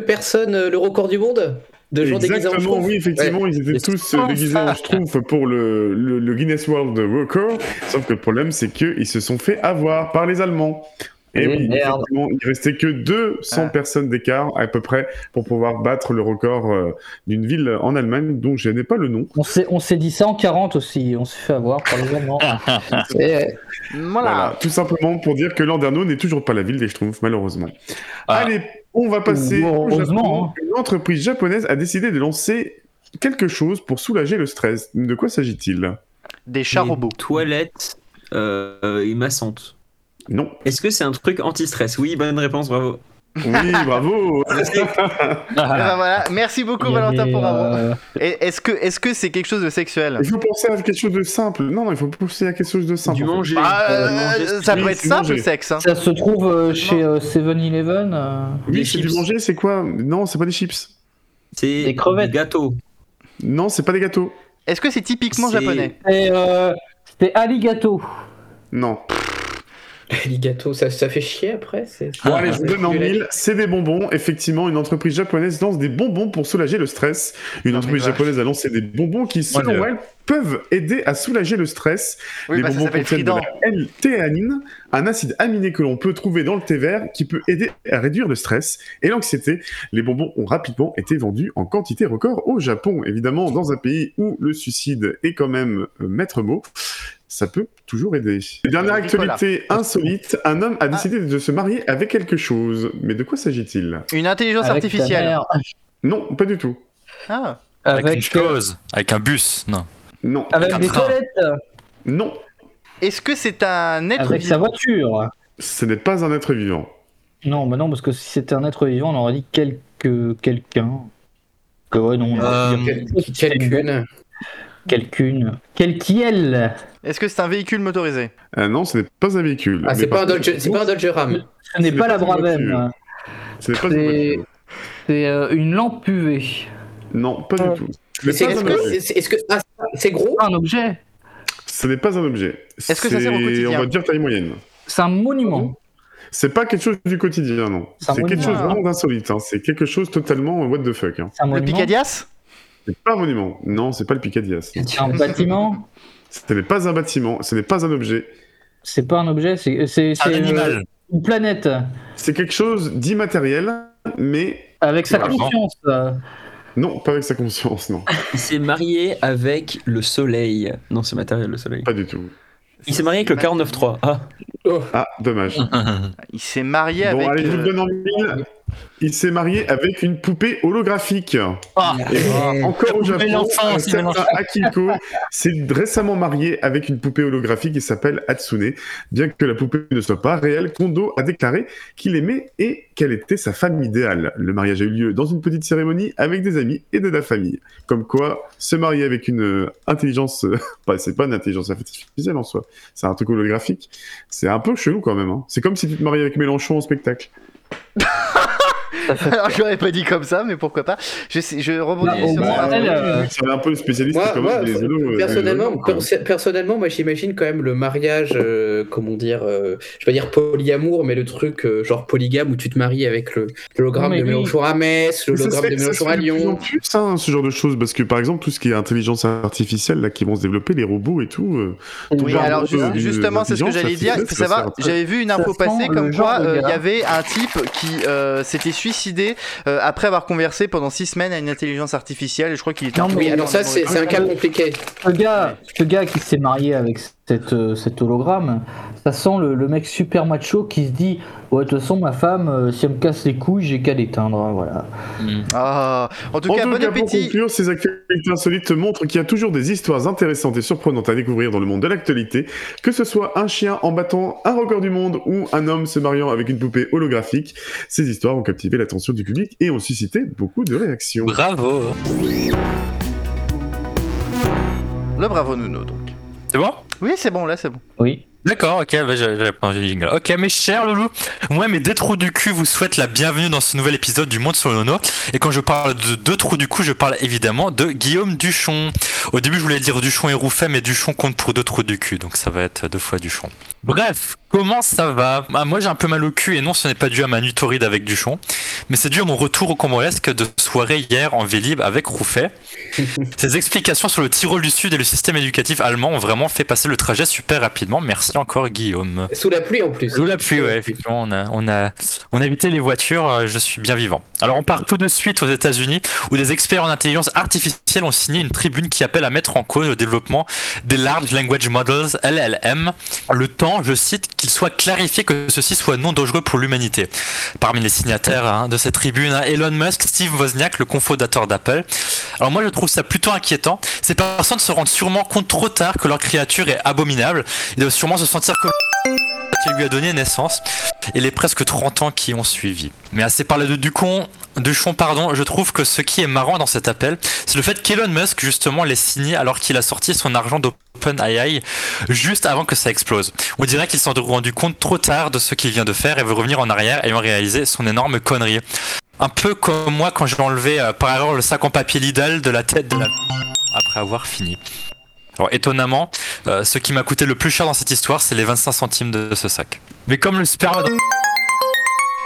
[SPEAKER 4] personnes euh, le record du monde? De gens déguisés en
[SPEAKER 6] Exactement, oui, effectivement, ils étaient tous euh, déguisés en schtroumpf pour le, le- le Guinness World Record. Sauf que le problème, c'est qu'ils se sont fait avoir par les Allemands. Et
[SPEAKER 5] Eh
[SPEAKER 6] oui,
[SPEAKER 5] merde.
[SPEAKER 6] effectivement, il restait que 200
[SPEAKER 1] Ah.
[SPEAKER 6] personnes d'écart à peu près pour pouvoir battre le record euh, d'une ville en Allemagne dont je n'ai pas le nom.
[SPEAKER 5] On s'est, on s'est dit ça en 40 aussi, on s'est fait avoir par les Allemands. (laughs)
[SPEAKER 4] Et,
[SPEAKER 1] Voilà.
[SPEAKER 6] Voilà, tout simplement pour dire que Landerneau n'est toujours pas la ville des Schtroumpfs, malheureusement.
[SPEAKER 2] Ah.
[SPEAKER 6] Allez, on va passer au
[SPEAKER 5] Heureusement,
[SPEAKER 6] Japon. Une entreprise japonaise a décidé de lancer quelque chose pour soulager le stress. De quoi s'agit-il?
[SPEAKER 1] Des chats robots.
[SPEAKER 7] Toilettes euh, et massantes.
[SPEAKER 6] Non.
[SPEAKER 7] Est-ce que c'est un truc anti-stress? Oui, bonne réponse, bravo.
[SPEAKER 6] Oui, bravo.
[SPEAKER 1] Eh ben voilà, merci beaucoup
[SPEAKER 5] Il
[SPEAKER 1] Valentin
[SPEAKER 5] des,
[SPEAKER 1] pour avoir.
[SPEAKER 5] euh,
[SPEAKER 1] Est-ce que est-ce que c'est quelque chose de sexuel
[SPEAKER 6] Il faut penser à quelque chose de simple. Non, non, il faut penser à quelque chose de simple.
[SPEAKER 7] Du manger.
[SPEAKER 1] Ah,
[SPEAKER 7] Euh, manger,
[SPEAKER 1] Ça peut être
[SPEAKER 6] c'est
[SPEAKER 1] simple
[SPEAKER 6] manger.
[SPEAKER 1] le sexe. hein.
[SPEAKER 5] Ça se trouve euh, chez euh, 7-Eleven. euh,
[SPEAKER 6] Oui,
[SPEAKER 7] Des
[SPEAKER 6] c'est du manger, c'est quoi? Non, c'est pas des chips.
[SPEAKER 7] C'est
[SPEAKER 5] Des crevettes.
[SPEAKER 7] du gâteau.
[SPEAKER 6] Non, c'est pas des gâteaux.
[SPEAKER 1] Est-ce que c'est typiquement
[SPEAKER 7] C'est-
[SPEAKER 1] japonais?
[SPEAKER 5] Euh, c'était Alligato.
[SPEAKER 6] Non. (laughs)
[SPEAKER 4] Alligato, ça, ça fait chier après c'est-
[SPEAKER 6] Bon, allez, je vous donne en
[SPEAKER 4] Ah,
[SPEAKER 6] mille. C'est des bonbons. Effectivement, une entreprise japonaise lance des bonbons pour soulager le stress. Une
[SPEAKER 1] Non,
[SPEAKER 6] entreprise japonaise a lancé des bonbons qui, selon
[SPEAKER 2] Dieu.
[SPEAKER 6] elle, peuvent aider à soulager le stress.
[SPEAKER 1] Oui,
[SPEAKER 6] les
[SPEAKER 1] bah
[SPEAKER 6] bonbons contiennent de la L-théanine, un acide aminé que l'on peut trouver dans le thé vert qui peut aider à réduire le stress et l'anxiété. Les bonbons ont rapidement été vendus en quantité record au Japon. Évidemment, dans un pays où le suicide est quand même euh, maître mot, ça peut toujours aider. Dernière
[SPEAKER 1] Nicolas.
[SPEAKER 6] actualité insolite, un homme a décidé de se marier avec quelque chose. Mais de quoi s'agit-il?
[SPEAKER 1] Une intelligence
[SPEAKER 5] avec
[SPEAKER 1] artificielle.
[SPEAKER 6] Non, pas du tout.
[SPEAKER 1] Ah.
[SPEAKER 2] Avec, une
[SPEAKER 5] Avec, euh,
[SPEAKER 2] chose, avec un bus, non.
[SPEAKER 6] Non,
[SPEAKER 5] avec
[SPEAKER 2] un
[SPEAKER 5] des
[SPEAKER 2] train.
[SPEAKER 5] toilettes.
[SPEAKER 6] non,
[SPEAKER 1] Est-ce que c'est un être
[SPEAKER 5] Avec sa
[SPEAKER 1] vivant?
[SPEAKER 5] voiture.
[SPEAKER 6] ce n'est pas un être vivant.
[SPEAKER 5] Non, bah non, parce que si c'était un être vivant, on aurait dit quelque, quelqu'un. Que ouais, non.
[SPEAKER 2] Euh,
[SPEAKER 4] Quelqu'une.
[SPEAKER 5] Quelqu'une. Quelquiel.
[SPEAKER 1] Est-ce que c'est un véhicule motorisé?
[SPEAKER 6] Euh, non, ce n'est pas un véhicule.
[SPEAKER 4] Ah,
[SPEAKER 6] Mais
[SPEAKER 4] c'est pas,
[SPEAKER 6] par
[SPEAKER 4] un Dodge-
[SPEAKER 6] contre,
[SPEAKER 4] c'est pas un Dodge Ram.
[SPEAKER 5] Ce n'est
[SPEAKER 6] Ce
[SPEAKER 5] pas la
[SPEAKER 6] n'est pas une
[SPEAKER 5] Bravem.
[SPEAKER 6] voiture. Ce n'est pas une
[SPEAKER 5] C'est
[SPEAKER 6] voiture.
[SPEAKER 5] c'est, euh, une lampe UV.
[SPEAKER 6] Non, pas
[SPEAKER 5] Euh,
[SPEAKER 6] du tout. Ce
[SPEAKER 4] Mais
[SPEAKER 6] n'est
[SPEAKER 4] c'est
[SPEAKER 6] pas
[SPEAKER 4] est-ce
[SPEAKER 6] un
[SPEAKER 4] que
[SPEAKER 6] objet.
[SPEAKER 4] c'est est-ce que ah, c'est gros?
[SPEAKER 5] Pas un objet.
[SPEAKER 6] Ce n'est pas un objet.
[SPEAKER 1] Est-ce que ça sert au
[SPEAKER 6] C'est,
[SPEAKER 1] quotidien?
[SPEAKER 6] On va dire taille moyenne.
[SPEAKER 5] C'est un monument.
[SPEAKER 6] C'est pas quelque chose du quotidien, non.
[SPEAKER 5] C'est un
[SPEAKER 6] C'est quelque
[SPEAKER 5] monument,
[SPEAKER 6] chose vraiment d'insolite. hein. C'est quelque chose totalement what the fuck. hein.
[SPEAKER 5] C'est un
[SPEAKER 1] Le
[SPEAKER 5] monument.
[SPEAKER 1] Picadias?
[SPEAKER 6] C'est pas un monument. Non, c'est pas le Picadias.
[SPEAKER 5] C'est un bâtiment.
[SPEAKER 6] Ce n'est pas un bâtiment. Ce n'est pas un objet.
[SPEAKER 5] C'est pas un objet. C'est c'est-
[SPEAKER 2] Un
[SPEAKER 5] c'est, euh,
[SPEAKER 2] animal.
[SPEAKER 5] une planète.
[SPEAKER 6] C'est quelque chose d'immatériel, mais
[SPEAKER 5] Avec sa conscience. euh.
[SPEAKER 6] non, pas avec sa conscience, non.
[SPEAKER 7] Il s'est marié avec le soleil. Non, c'est matériel, le soleil.
[SPEAKER 6] Pas du tout.
[SPEAKER 7] Il s'est marié avec le 49.3. Ah,
[SPEAKER 6] Ah, dommage.
[SPEAKER 1] Il s'est marié
[SPEAKER 6] Bon,
[SPEAKER 1] avec.
[SPEAKER 6] allez, je vous le
[SPEAKER 1] euh,
[SPEAKER 6] donne en mille. Il s'est marié avec une poupée holographique.
[SPEAKER 2] Ah,
[SPEAKER 6] Et encore au Japon. Akiko (laughs) s'est récemment marié avec une poupée holographique qui s'appelle Hatsune. Bien que la poupée ne soit pas réelle, Kondo a déclaré qu'il aimait et qu'elle était sa femme idéale. Le mariage a eu lieu dans une petite cérémonie avec des amis et de la famille. Comme quoi, se marier avec une euh, intelligence, euh, (laughs) bah, c'est pas une intelligence artificielle en soi, c'est un truc holographique. C'est un peu chelou quand même. hein. C'est comme si tu te mariais avec Mélenchon au spectacle. (laughs)
[SPEAKER 1] Alors je l'aurais pas dit comme ça, mais pourquoi pas. Je, sais- je rebondis
[SPEAKER 5] Non,
[SPEAKER 1] sur
[SPEAKER 5] moins,
[SPEAKER 1] ça.
[SPEAKER 5] elle, euh,
[SPEAKER 6] C'est un peu le spécialiste
[SPEAKER 4] Moi,
[SPEAKER 6] quand
[SPEAKER 4] moi,
[SPEAKER 6] euh,
[SPEAKER 4] personnellement, personnellement, moi j'imagine quand même le mariage, euh, comment dire, euh, je vais pas dire polyamour, mais le truc euh, genre polygame où tu te maries avec le
[SPEAKER 5] mais
[SPEAKER 4] de. Mélenchon à Metz, l'hologramme
[SPEAKER 6] fait-
[SPEAKER 4] de Mélenchon à
[SPEAKER 6] de plus en
[SPEAKER 4] Lyon.
[SPEAKER 6] plus, hein, ce genre de choses, parce que par exemple, tout ce qui est intelligence artificielle, là, qui vont se développer, les robots et tout. euh,
[SPEAKER 1] Oui, alors
[SPEAKER 6] de-
[SPEAKER 1] justement, c'est ce que j'allais dire. J'avais vu une info passer
[SPEAKER 5] le
[SPEAKER 1] comme quoi il y avait un type qui s'était suicidé euh, après avoir conversé pendant six semaines à une intelligence artificielle. Et je crois qu'il était.
[SPEAKER 5] Non,
[SPEAKER 1] un peu
[SPEAKER 4] Oui, alors ça c'est un cas compliqué.
[SPEAKER 5] Ce gars, ce gars qui s'est marié avec cette, euh, cet hologramme, ça sent le, le mec super macho qui se dit Ouais, de toute façon, ma femme, euh, si elle me casse les couilles, j'ai qu'à l'éteindre. hein, Voilà.
[SPEAKER 1] Ah, en tout
[SPEAKER 6] En
[SPEAKER 1] cas,
[SPEAKER 6] tout
[SPEAKER 1] bon
[SPEAKER 6] cas, pour conclure, ces actualités insolites montrent qu'il y a toujours des histoires intéressantes et surprenantes à découvrir dans le monde de l'actualité, que ce soit un chien en battant un record du monde ou un homme se mariant avec une poupée holographique. Ces histoires ont captivé l'attention du public et ont suscité beaucoup de réactions.
[SPEAKER 2] Bravo.
[SPEAKER 1] Le bravo Nuno, donc.
[SPEAKER 2] C'est bon?
[SPEAKER 1] Oui, c'est bon, là, c'est bon.
[SPEAKER 5] Oui.
[SPEAKER 2] D'accord, ok, bah, j'ai jingle. Ok, mes chers loulous, moi, mes deux trous du cul vous souhaitent la bienvenue dans ce nouvel épisode du Monde sur le Nono. Et quand je parle de deux trous du cul, je parle évidemment de Guillaume Duchon. Au début, je voulais dire Duchon et Rouffet, mais Duchon compte pour deux trous du cul, donc ça va être deux fois Duchon. Bref, comment ça va? Ah, Moi, j'ai un peu mal au cul, et non, ce n'est pas dû à ma nuit torride avec Duchon, mais c'est dû à mon retour au Comboresque de soirée hier en Vélib avec Rouffet. (laughs) Ces explications sur le Tyrol du Sud et le système éducatif allemand ont vraiment fait passer le trajet super rapidement. Merci encore, Guillaume.
[SPEAKER 4] Sous la pluie en plus.
[SPEAKER 2] Sous la pluie, ouais, effectivement, on a, on a, on a évité les voitures, euh, je suis bien vivant. Alors, on part tout de suite aux États-Unis, où des experts en intelligence artificielle ont signé une tribune qui appelle à mettre en cause le développement des Large Language Models, LLM, le temps, je cite, qu'il soit clarifié que ceci soit non dangereux pour l'humanité. Parmi les signataires hein, de cette tribune, hein, Elon Musk, Steve Wozniak, le cofondateur d'Apple. Alors moi, je trouve ça plutôt inquiétant. Ces personnes se rendent sûrement compte trop tard que leur créature est abominable. Ils doivent sûrement se sentir comme qui lui a donné naissance et les presque 30 ans qui ont suivi. Mais assez parlé de Ducon, Duchon, pardon, je trouve que ce qui est marrant dans cet appel, c'est le fait qu'Elon Musk, justement, l'ait signé alors qu'il a sorti son argent d'OpenAI juste avant que ça explose. On dirait qu'il s'en est rendu compte trop tard de ce qu'il vient de faire et veut revenir en arrière ayant réalisé son énorme connerie. Un peu comme moi quand j'ai enlevé euh, par erreur le sac en papier Lidl de la tête de la... après avoir fini. Alors étonnamment, euh, ce qui m'a coûté le plus cher dans cette histoire, c'est les 25 centimes de ce sac. Mais comme le sperme...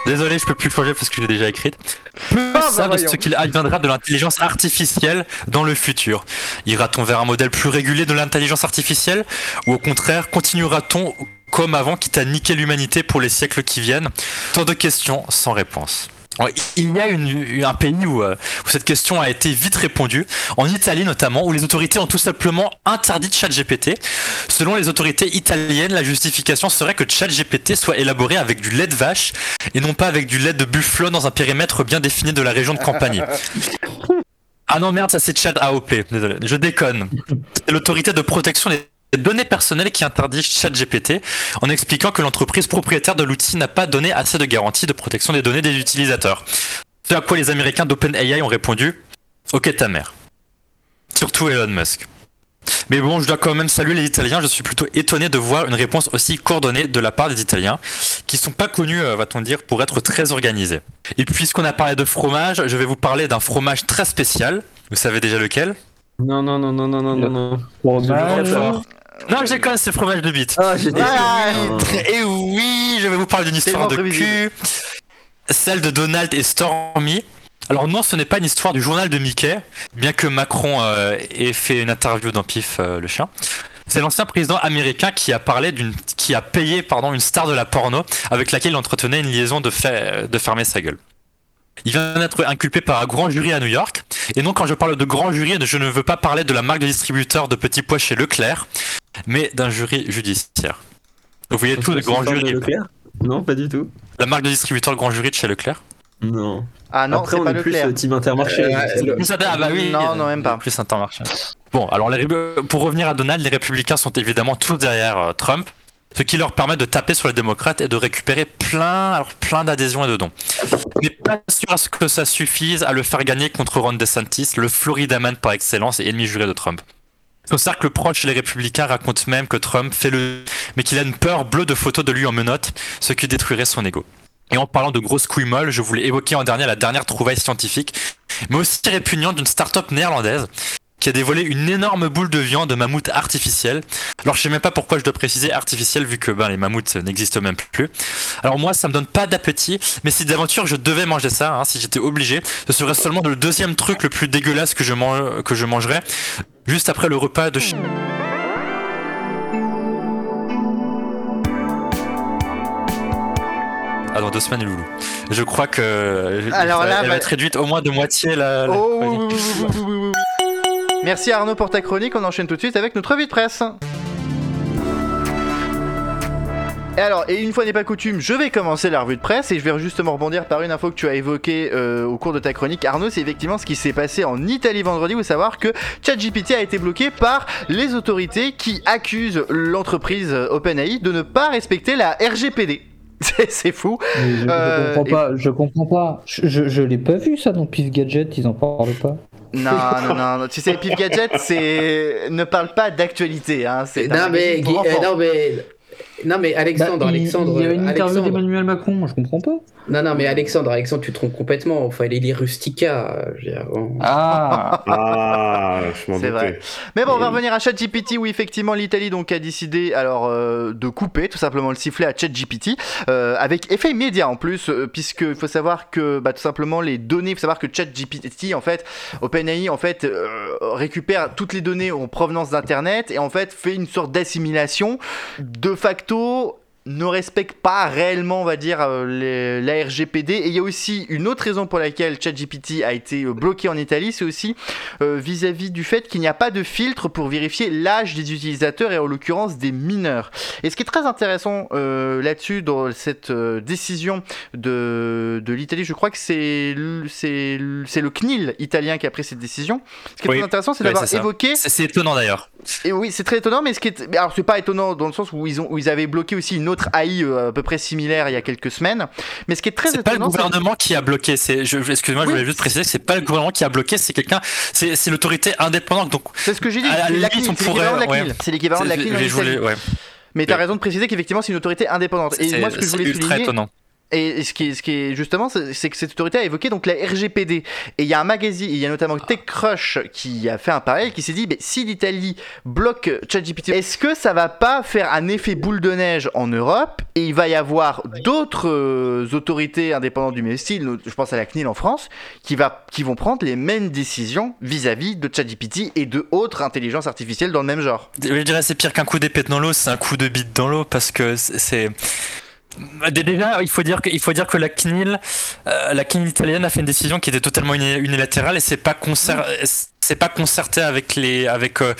[SPEAKER 2] Désolé, je peux plus changer parce que j'ai déjà écrit. Peu
[SPEAKER 1] bah
[SPEAKER 2] savent de
[SPEAKER 1] voyons.
[SPEAKER 2] ce qu'il adviendra de l'intelligence artificielle dans le futur. Ira-t-on vers un modèle plus régulé de l'intelligence artificielle Ou au contraire, continuera-t-on comme avant, quitte à niquer l'humanité pour les siècles qui viennent? Tant de questions sans réponse. Il y a une- un pays où, euh, où cette question a été vite répondue, en Italie notamment, où les autorités ont tout simplement interdit ChatGPT. Selon les autorités italiennes, la justification serait que ChatGPT soit élaboré avec du lait de vache et non pas avec du lait de buffalo dans un périmètre bien défini de la région de Campanie. (laughs) Ah non merde, ça c'est Chat AOP, désolé, je déconne. C'est l'autorité de protection des données personnelles qui interdit ChatGPT en expliquant que l'entreprise propriétaire de l'outil n'a pas donné assez de garanties de protection des données des utilisateurs. Ce à quoi les Américains d'OpenAI ont répondu Ok ta mère. Surtout Elon Musk. Mais bon, je dois quand même saluer les Italiens. Je suis plutôt étonné de voir une réponse aussi coordonnée de la part des Italiens, qui sont pas connus, euh, va-t-on dire, pour être très organisés. Et puisqu'on a parlé de fromage, je vais vous parler d'un fromage très spécial. Vous savez déjà lequel?
[SPEAKER 3] Non, non, non, non, non, non, non, non.
[SPEAKER 5] Fromage.
[SPEAKER 2] Non, j'ai quand même le fromage de bite.
[SPEAKER 3] Ah, j'ai
[SPEAKER 1] Ah,
[SPEAKER 2] Et oui, je vais vous parler d'une histoire de cul, celle de Donald et Stormy. Alors non, ce n'est pas une histoire du journal de Mickey, bien que Macron euh, ait fait une interview dans Pif euh, le chien. C'est l'ancien président américain qui a parlé d'une, qui a payé pardon une star de la porno avec laquelle il entretenait une liaison de, fait, de fermer sa gueule. Il vient d'être inculpé par un grand jury à New York. Et non, quand je parle de grand jury, je ne veux pas parler de la marque de distributeur de petits pois chez Leclerc, mais d'un jury judiciaire. Vous voyez tout le grand
[SPEAKER 3] C'est
[SPEAKER 2] jury.
[SPEAKER 3] Leclerc Non, pas du tout.
[SPEAKER 2] La marque de distributeur grand jury de chez Leclerc.
[SPEAKER 3] Non.
[SPEAKER 1] Ah non,
[SPEAKER 3] Après,
[SPEAKER 1] c'est
[SPEAKER 3] on
[SPEAKER 1] pas
[SPEAKER 3] est plus
[SPEAKER 1] Leclerc.
[SPEAKER 3] euh, Team Intermarché.
[SPEAKER 4] Euh, le-
[SPEAKER 2] Plus inter- ah bah oui,
[SPEAKER 1] Non, non, même pas.
[SPEAKER 2] Plus Intermarché. Bon, alors les pour revenir à Donald, les républicains sont évidemment tous derrière euh, Trump, ce qui leur permet de taper sur les démocrates et de récupérer plein, alors plein d'adhésions et de dons. Mais pas sûr à ce que ça suffise à le faire gagner contre Ron DeSantis, le Florida man par excellence et ennemi juré de Trump. Son cercle proche, les républicains racontent même que Trump fait le, mais qu'il a une peur bleue de photos de lui en menottes, ce qui détruirait son ego. Et en parlant de grosses couilles molles, je voulais évoquer en dernier la dernière trouvaille scientifique, mais aussi répugnante d'une start-up néerlandaise qui a dévoilé une énorme boule de viande de mammouth artificielle. Alors je sais même pas pourquoi je dois préciser artificielle vu que ben, les mammouths n'existent même plus. Alors moi ça me donne pas d'appétit, mais si d'aventure je devais manger ça, hein, si j'étais obligé, ce serait seulement le deuxième truc le plus dégueulasse que je, que je mangerais, juste après le repas de... Ah dans deux semaines les loulous. Je crois que
[SPEAKER 1] Alors là,
[SPEAKER 2] elle
[SPEAKER 1] bah-
[SPEAKER 2] va être réduite au moins de moitié la... la-
[SPEAKER 1] Oh, oui, oui, oui, Merci Arnaud pour ta chronique. On enchaîne tout de suite avec notre revue de presse. Et alors, et une fois n'est pas coutume, je vais commencer la revue de presse et je vais justement rebondir par une info que tu as évoquée euh, au cours de ta chronique, Arnaud. C'est effectivement ce qui s'est passé en Italie vendredi. Vous savoir que ChatGPT a été bloqué par les autorités qui accusent l'entreprise euh, OpenAI de ne pas respecter la RGPD. (laughs) C'est- fou.
[SPEAKER 5] Je, je
[SPEAKER 1] Euh,
[SPEAKER 5] comprends pas, je comprends pas. Je, je, je l'ai pas vu ça dans Pif Gadget, ils en parlent pas.
[SPEAKER 1] Non, non, non, non. Tu sais, Pif Gadget, c'est ne parle pas d'actualité. Hein. C'est
[SPEAKER 4] Non mais, Guy- euh, non mais, non mais Alexandre,
[SPEAKER 5] Bah, il-
[SPEAKER 4] Alexandre,
[SPEAKER 5] Il y a une interview d'Emmanuel Macron, je comprends pas.
[SPEAKER 4] Non non mais Alexandre, Alexandre, tu te trompes complètement. Enfin, il lire Rustica. euh, je dire, bon.
[SPEAKER 5] Ah
[SPEAKER 6] Ah, je m'en
[SPEAKER 1] C'est vrai.
[SPEAKER 6] doutais.
[SPEAKER 1] Mais bon, on va revenir à ChatGPT où effectivement l'Italie donc a décidé alors euh, de couper tout simplement le sifflet à ChatGPT euh, avec effet immédiat en plus euh, puisque il faut savoir que bah, tout simplement les données, il faut savoir que ChatGPT en fait, OpenAI en fait euh, récupère toutes les données en provenance d'internet et en fait fait une sorte d'assimilation de facto ne respecte pas réellement, on va dire, euh, les- la RGPD. Et il y a aussi une autre raison pour laquelle ChatGPT a été euh, bloqué en Italie, c'est aussi euh, vis-à-vis du fait qu'il n'y a pas de filtre pour vérifier l'âge des utilisateurs et en l'occurrence des mineurs. Et ce qui est très intéressant euh, là-dessus dans cette euh, décision de, de l'Italie, je crois que c'est le- CNIL italien qui a pris cette décision. Ce qui est
[SPEAKER 2] Oui.
[SPEAKER 1] très intéressant, c'est d'avoir évoqué
[SPEAKER 2] C'est étonant d'ailleurs.
[SPEAKER 1] et oui, c'est très étonnant, mais ce qui est, alors c'est pas étonnant dans le sens où ils ont, où ils avaient bloqué aussi une autre autre AI euh, à peu près similaire il y a quelques semaines. Mais ce qui est très
[SPEAKER 2] C'est pas le gouvernement qui a bloqué. C'est, je, excuse-moi,
[SPEAKER 1] Oui.
[SPEAKER 2] je voulais juste préciser que c'est pas le gouvernement qui a bloqué, c'est quelqu'un, c'est, c'est l'autorité indépendante. Donc,
[SPEAKER 1] c'est ce que j'ai dit.
[SPEAKER 2] À la
[SPEAKER 1] C'est
[SPEAKER 2] limite, on
[SPEAKER 1] l'équivalent de la
[SPEAKER 2] pourrait-
[SPEAKER 1] CNIL. C'est l'équivalent de la
[SPEAKER 2] ouais.
[SPEAKER 1] Mais t'as
[SPEAKER 2] Oui.
[SPEAKER 1] raison de préciser qu'effectivement c'est une autorité indépendante. Et
[SPEAKER 2] C'est-
[SPEAKER 1] moi ce que je voulais souligner,
[SPEAKER 2] étonnant.
[SPEAKER 1] Et ce qui est, ce qui est justement, c'est que cette autorité a évoqué donc la RGPD. Et il y a un magazine, il y a notamment TechCrush qui a fait un pareil, qui s'est dit, mais si l'Italie bloque ChatGPT, est-ce que ça va pas faire un effet boule de neige en Europe et il va y avoir d'autres euh, autorités indépendantes du même style, je pense à la CNIL en France, qui, va, qui vont prendre les mêmes décisions vis-à-vis de ChatGPT et de autres intelligences artificielles dans le même genre?
[SPEAKER 2] Je dirais c'est pire qu'un coup d'épée dans l'eau, c'est un coup de bite dans l'eau parce que c'est- Déjà, il faut dire que, il faut dire que la CNIL, euh, la CNIL italienne a fait une décision qui était totalement uni- unilatérale et c'est pas concer- c'est pas concerté avec les, avec, euh,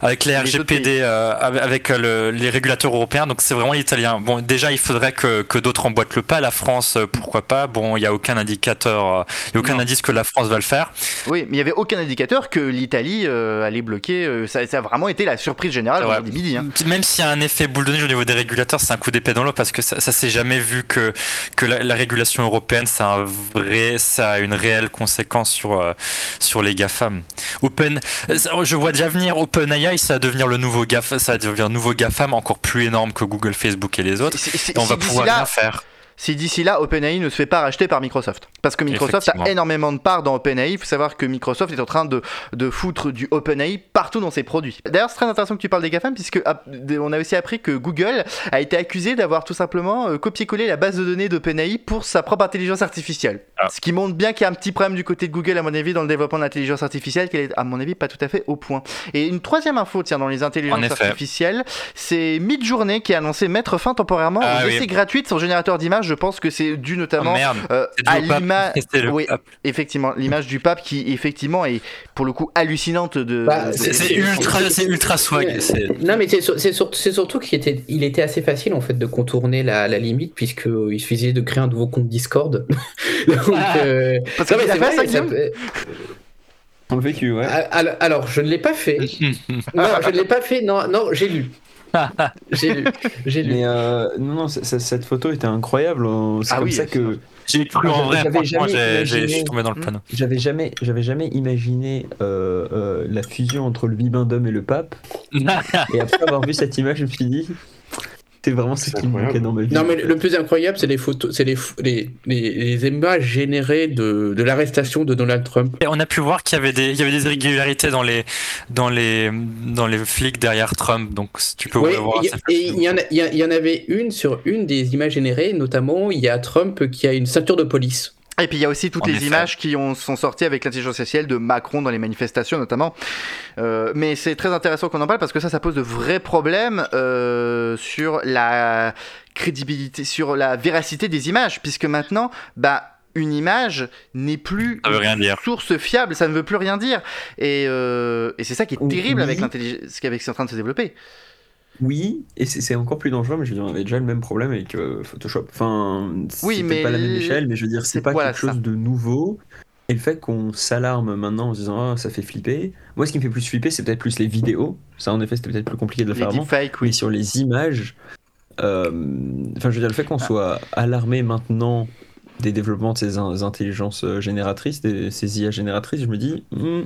[SPEAKER 2] avec les
[SPEAKER 1] Les
[SPEAKER 2] RGPD, euh, avec, euh, le- les régulateurs européens. Donc c'est vraiment l'italien. Bon, déjà, il faudrait que, que d'autres emboîtent le pas. La France, pourquoi pas? Bon, il y a aucun indicateur, il y a aucun
[SPEAKER 1] Non.
[SPEAKER 2] indice que la France va le faire.
[SPEAKER 1] Oui, mais il n'y avait aucun indicateur que l'Italie euh, allait bloquer. ça, ça a vraiment été la surprise générale
[SPEAKER 2] Ouais.
[SPEAKER 1] midi. hein.
[SPEAKER 2] Même s'il y a un effet boule de neige au niveau des régulateurs, c'est un coup d'épée dans l'eau parce que ça, ça s'est jamais vu que, que la, la régulation européenne, ça a, un vrai, ça a une réelle conséquence sur, sur les GAFAM. Open, je vois déjà venir OpenAI, ça va devenir le nouveau GAFAM, ça va devenir un nouveau GAFAM encore plus énorme que Google, Facebook et les autres. Et on va pouvoir
[SPEAKER 1] là-
[SPEAKER 2] rien faire.
[SPEAKER 1] Si d'ici là, OpenAI ne se fait pas racheter par Microsoft. Parce que Microsoft a énormément de parts dans OpenAI. Il faut savoir que Microsoft est en train de, de foutre du OpenAI partout dans ses produits. D'ailleurs, c'est très intéressant que tu parles des GAFAM, puisque ah, on a aussi appris que Google a été accusé d'avoir tout simplement euh, copié-collé la base de données d'OpenAI pour sa propre intelligence artificielle.
[SPEAKER 2] Ah.
[SPEAKER 1] Ce qui montre bien qu'il y a un petit problème du côté de Google, à mon avis, dans le développement de l'intelligence artificielle, qu'elle est, à mon avis, pas tout à fait au point. Et une troisième info, tiens, dans les intelligences artificielles, c'est Midjourney qui a annoncé mettre fin temporairement
[SPEAKER 2] Ah
[SPEAKER 1] aux
[SPEAKER 2] oui.
[SPEAKER 1] essais gratuits de son générateur d'images. Je pense que c'est dû notamment
[SPEAKER 2] merde.
[SPEAKER 1] euh, à l'image. Oui, effectivement, l'image du pape qui effectivement est pour le coup hallucinante de.
[SPEAKER 4] Bah,
[SPEAKER 2] C'est ultra, c'est ultra swag. c'est-
[SPEAKER 4] Non, mais c'est sur- c'est sur- c'est surtout qu'il était, il était assez facile en fait de contourner la, la limite puisqu'il suffisait de créer un nouveau compte Discord. (laughs) Donc, euh,
[SPEAKER 1] Parce
[SPEAKER 4] non,
[SPEAKER 1] que
[SPEAKER 4] mais
[SPEAKER 1] t'as
[SPEAKER 4] c'est
[SPEAKER 1] fait
[SPEAKER 4] vrai,
[SPEAKER 1] ça,
[SPEAKER 3] On le vécu, ouais.
[SPEAKER 4] alors, alors, je ne l'ai pas fait. (laughs) non, je ne l'ai pas fait. Non, non, j'ai lu. (laughs) J'ai lu. J'ai lu.
[SPEAKER 3] Mais euh, non, non, c- c- cette photo était incroyable. euh, C'est
[SPEAKER 1] Ah
[SPEAKER 3] comme
[SPEAKER 1] oui,
[SPEAKER 3] ça que
[SPEAKER 2] J'ai cru en vrai,
[SPEAKER 3] j'avais
[SPEAKER 2] franchement,
[SPEAKER 3] jamais
[SPEAKER 2] j'ai- j'ai- je suis tombé dans le panneau.
[SPEAKER 3] j'avais jamais, j'avais jamais imaginé euh, euh, la fusion entre le bibendum et le pape. (laughs) Et après avoir vu cette image, je me suis dit, c'est vraiment ce
[SPEAKER 6] C'est
[SPEAKER 3] qui me manquait dans ma vie.
[SPEAKER 4] Non, mais le plus incroyable, c'est les photos, c'est les, les, les, les images générées de, de l'arrestation de Donald Trump.
[SPEAKER 2] Et on a pu voir qu'il y avait des, il y avait des irrégularités dans les, dans les, dans les flics derrière Trump. Donc si tu peux
[SPEAKER 4] Oui,
[SPEAKER 2] voir.
[SPEAKER 4] et
[SPEAKER 2] ça
[SPEAKER 4] et il y, y y en avait une sur une des images générées, notamment il y a Trump qui a une ceinture de police.
[SPEAKER 1] Et puis il y a aussi toutes
[SPEAKER 2] En
[SPEAKER 1] les
[SPEAKER 2] effet.
[SPEAKER 1] images qui ont, sont sorties avec l'intelligence artificielle de Macron dans les manifestations notamment. Euh, mais c'est très intéressant qu'on en parle parce que ça, ça pose de vrais problèmes euh, sur la crédibilité, sur la véracité des images, puisque maintenant, bah une image n'est plus
[SPEAKER 2] Ça veut rien dire.
[SPEAKER 1] une source fiable, ça ne veut plus rien dire. Et, euh, et c'est ça qui est
[SPEAKER 3] Oui.
[SPEAKER 1] terrible avec l'intelligence, avec ce qui est en train de se développer.
[SPEAKER 3] Oui, et c'est encore plus dangereux, mais je veux dire, on avait déjà le même problème avec euh, Photoshop. Enfin, c'est
[SPEAKER 1] Oui, mais
[SPEAKER 3] pas la même échelle, mais je veux dire,
[SPEAKER 1] c'est-
[SPEAKER 3] pas
[SPEAKER 1] voilà,
[SPEAKER 3] quelque chose
[SPEAKER 1] ça.
[SPEAKER 3] de nouveau. Et le fait qu'on s'alarme maintenant en se disant, ah, ça fait flipper. Moi, ce qui me fait plus flipper, c'est peut-être plus les vidéos. Ça, en effet, c'était peut-être plus compliqué de le
[SPEAKER 1] Les
[SPEAKER 3] faire avant. Mais
[SPEAKER 1] oui.
[SPEAKER 3] sur les images, euh, enfin, je veux dire, le fait qu'on soit alarmé maintenant des développements de ces in- intelligences euh, génératrices, des, ces IA génératrices, je me dis, hmm,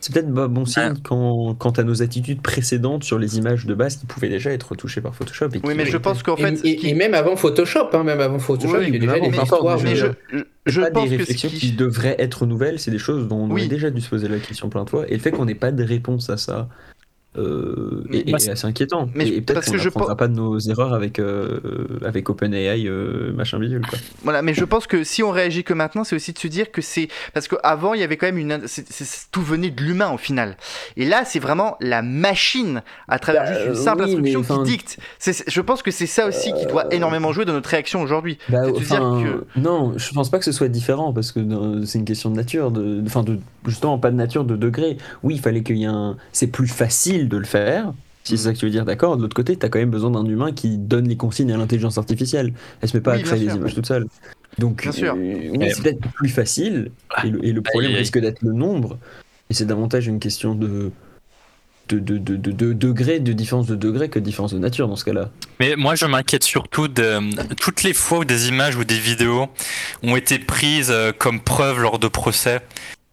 [SPEAKER 3] c'est peut-être bon signe quand, quant à nos attitudes précédentes sur les images de base qui pouvaient déjà être touchées par Photoshop. Et
[SPEAKER 1] Oui, mais je pense qu'en fait,
[SPEAKER 4] et-
[SPEAKER 1] ce qui-
[SPEAKER 4] et même avant Photoshop, hein, même avant Photoshop,
[SPEAKER 3] Oui,
[SPEAKER 4] il y a déjà des histoires.
[SPEAKER 1] mais je,
[SPEAKER 3] je- pas
[SPEAKER 1] pense
[SPEAKER 3] des
[SPEAKER 1] que
[SPEAKER 3] réflexions
[SPEAKER 1] qui-
[SPEAKER 3] qui... devraient être nouvelles, c'est des choses dont on
[SPEAKER 1] Oui.
[SPEAKER 3] aurait déjà dû se poser la question plein de fois. Et le fait qu'on n'ait pas de réponse à ça euh,
[SPEAKER 1] Mais-
[SPEAKER 2] Moi, c'est-
[SPEAKER 3] assez inquiétant.
[SPEAKER 1] mais
[SPEAKER 3] et et peut-être qu'on
[SPEAKER 1] je
[SPEAKER 3] pas de nos erreurs avec, euh, avec OpenAI, euh, machin bidule. Quoi.
[SPEAKER 1] Voilà, mais je pense que si on réagit que maintenant, c'est aussi de se dire que c'est parce qu'avant il y avait quand même une, c'est- c'est- tout venait de l'humain au final. Et là, c'est vraiment la machine à travers
[SPEAKER 3] Bah,
[SPEAKER 1] juste une
[SPEAKER 3] euh,
[SPEAKER 1] simple
[SPEAKER 3] oui,
[SPEAKER 1] instruction qui dicte. Je pense que c'est ça aussi qui doit énormément jouer dans notre réaction aujourd'hui.
[SPEAKER 3] Bah,
[SPEAKER 1] C'est de dire
[SPEAKER 3] enfin,
[SPEAKER 1] que-
[SPEAKER 3] Non, je pense pas que ce soit différent parce que c'est une question de nature, de, enfin de justement pas de nature, de degré. Oui, il fallait qu'il y ait un. C'est plus facile de le faire. Si c'est ça que tu veux dire, d'accord. De l'autre côté, tu as quand même besoin d'un humain qui donne les consignes à l'intelligence artificielle. Elle se met pas
[SPEAKER 1] Oui,
[SPEAKER 3] à créer des images toute seule. Donc,
[SPEAKER 1] Bien sûr.
[SPEAKER 3] euh, oui, c'est peut-être plus facile. Et le, et le problème
[SPEAKER 2] aïe, aïe.
[SPEAKER 3] risque d'être le nombre. Et c'est davantage une question de de, de, de, de, de degré, de différence de degré que de différence de nature dans ce cas-là.
[SPEAKER 2] Mais moi, je m'inquiète surtout de toutes les fois où des images ou des vidéos ont été prises euh, comme preuve lors de procès.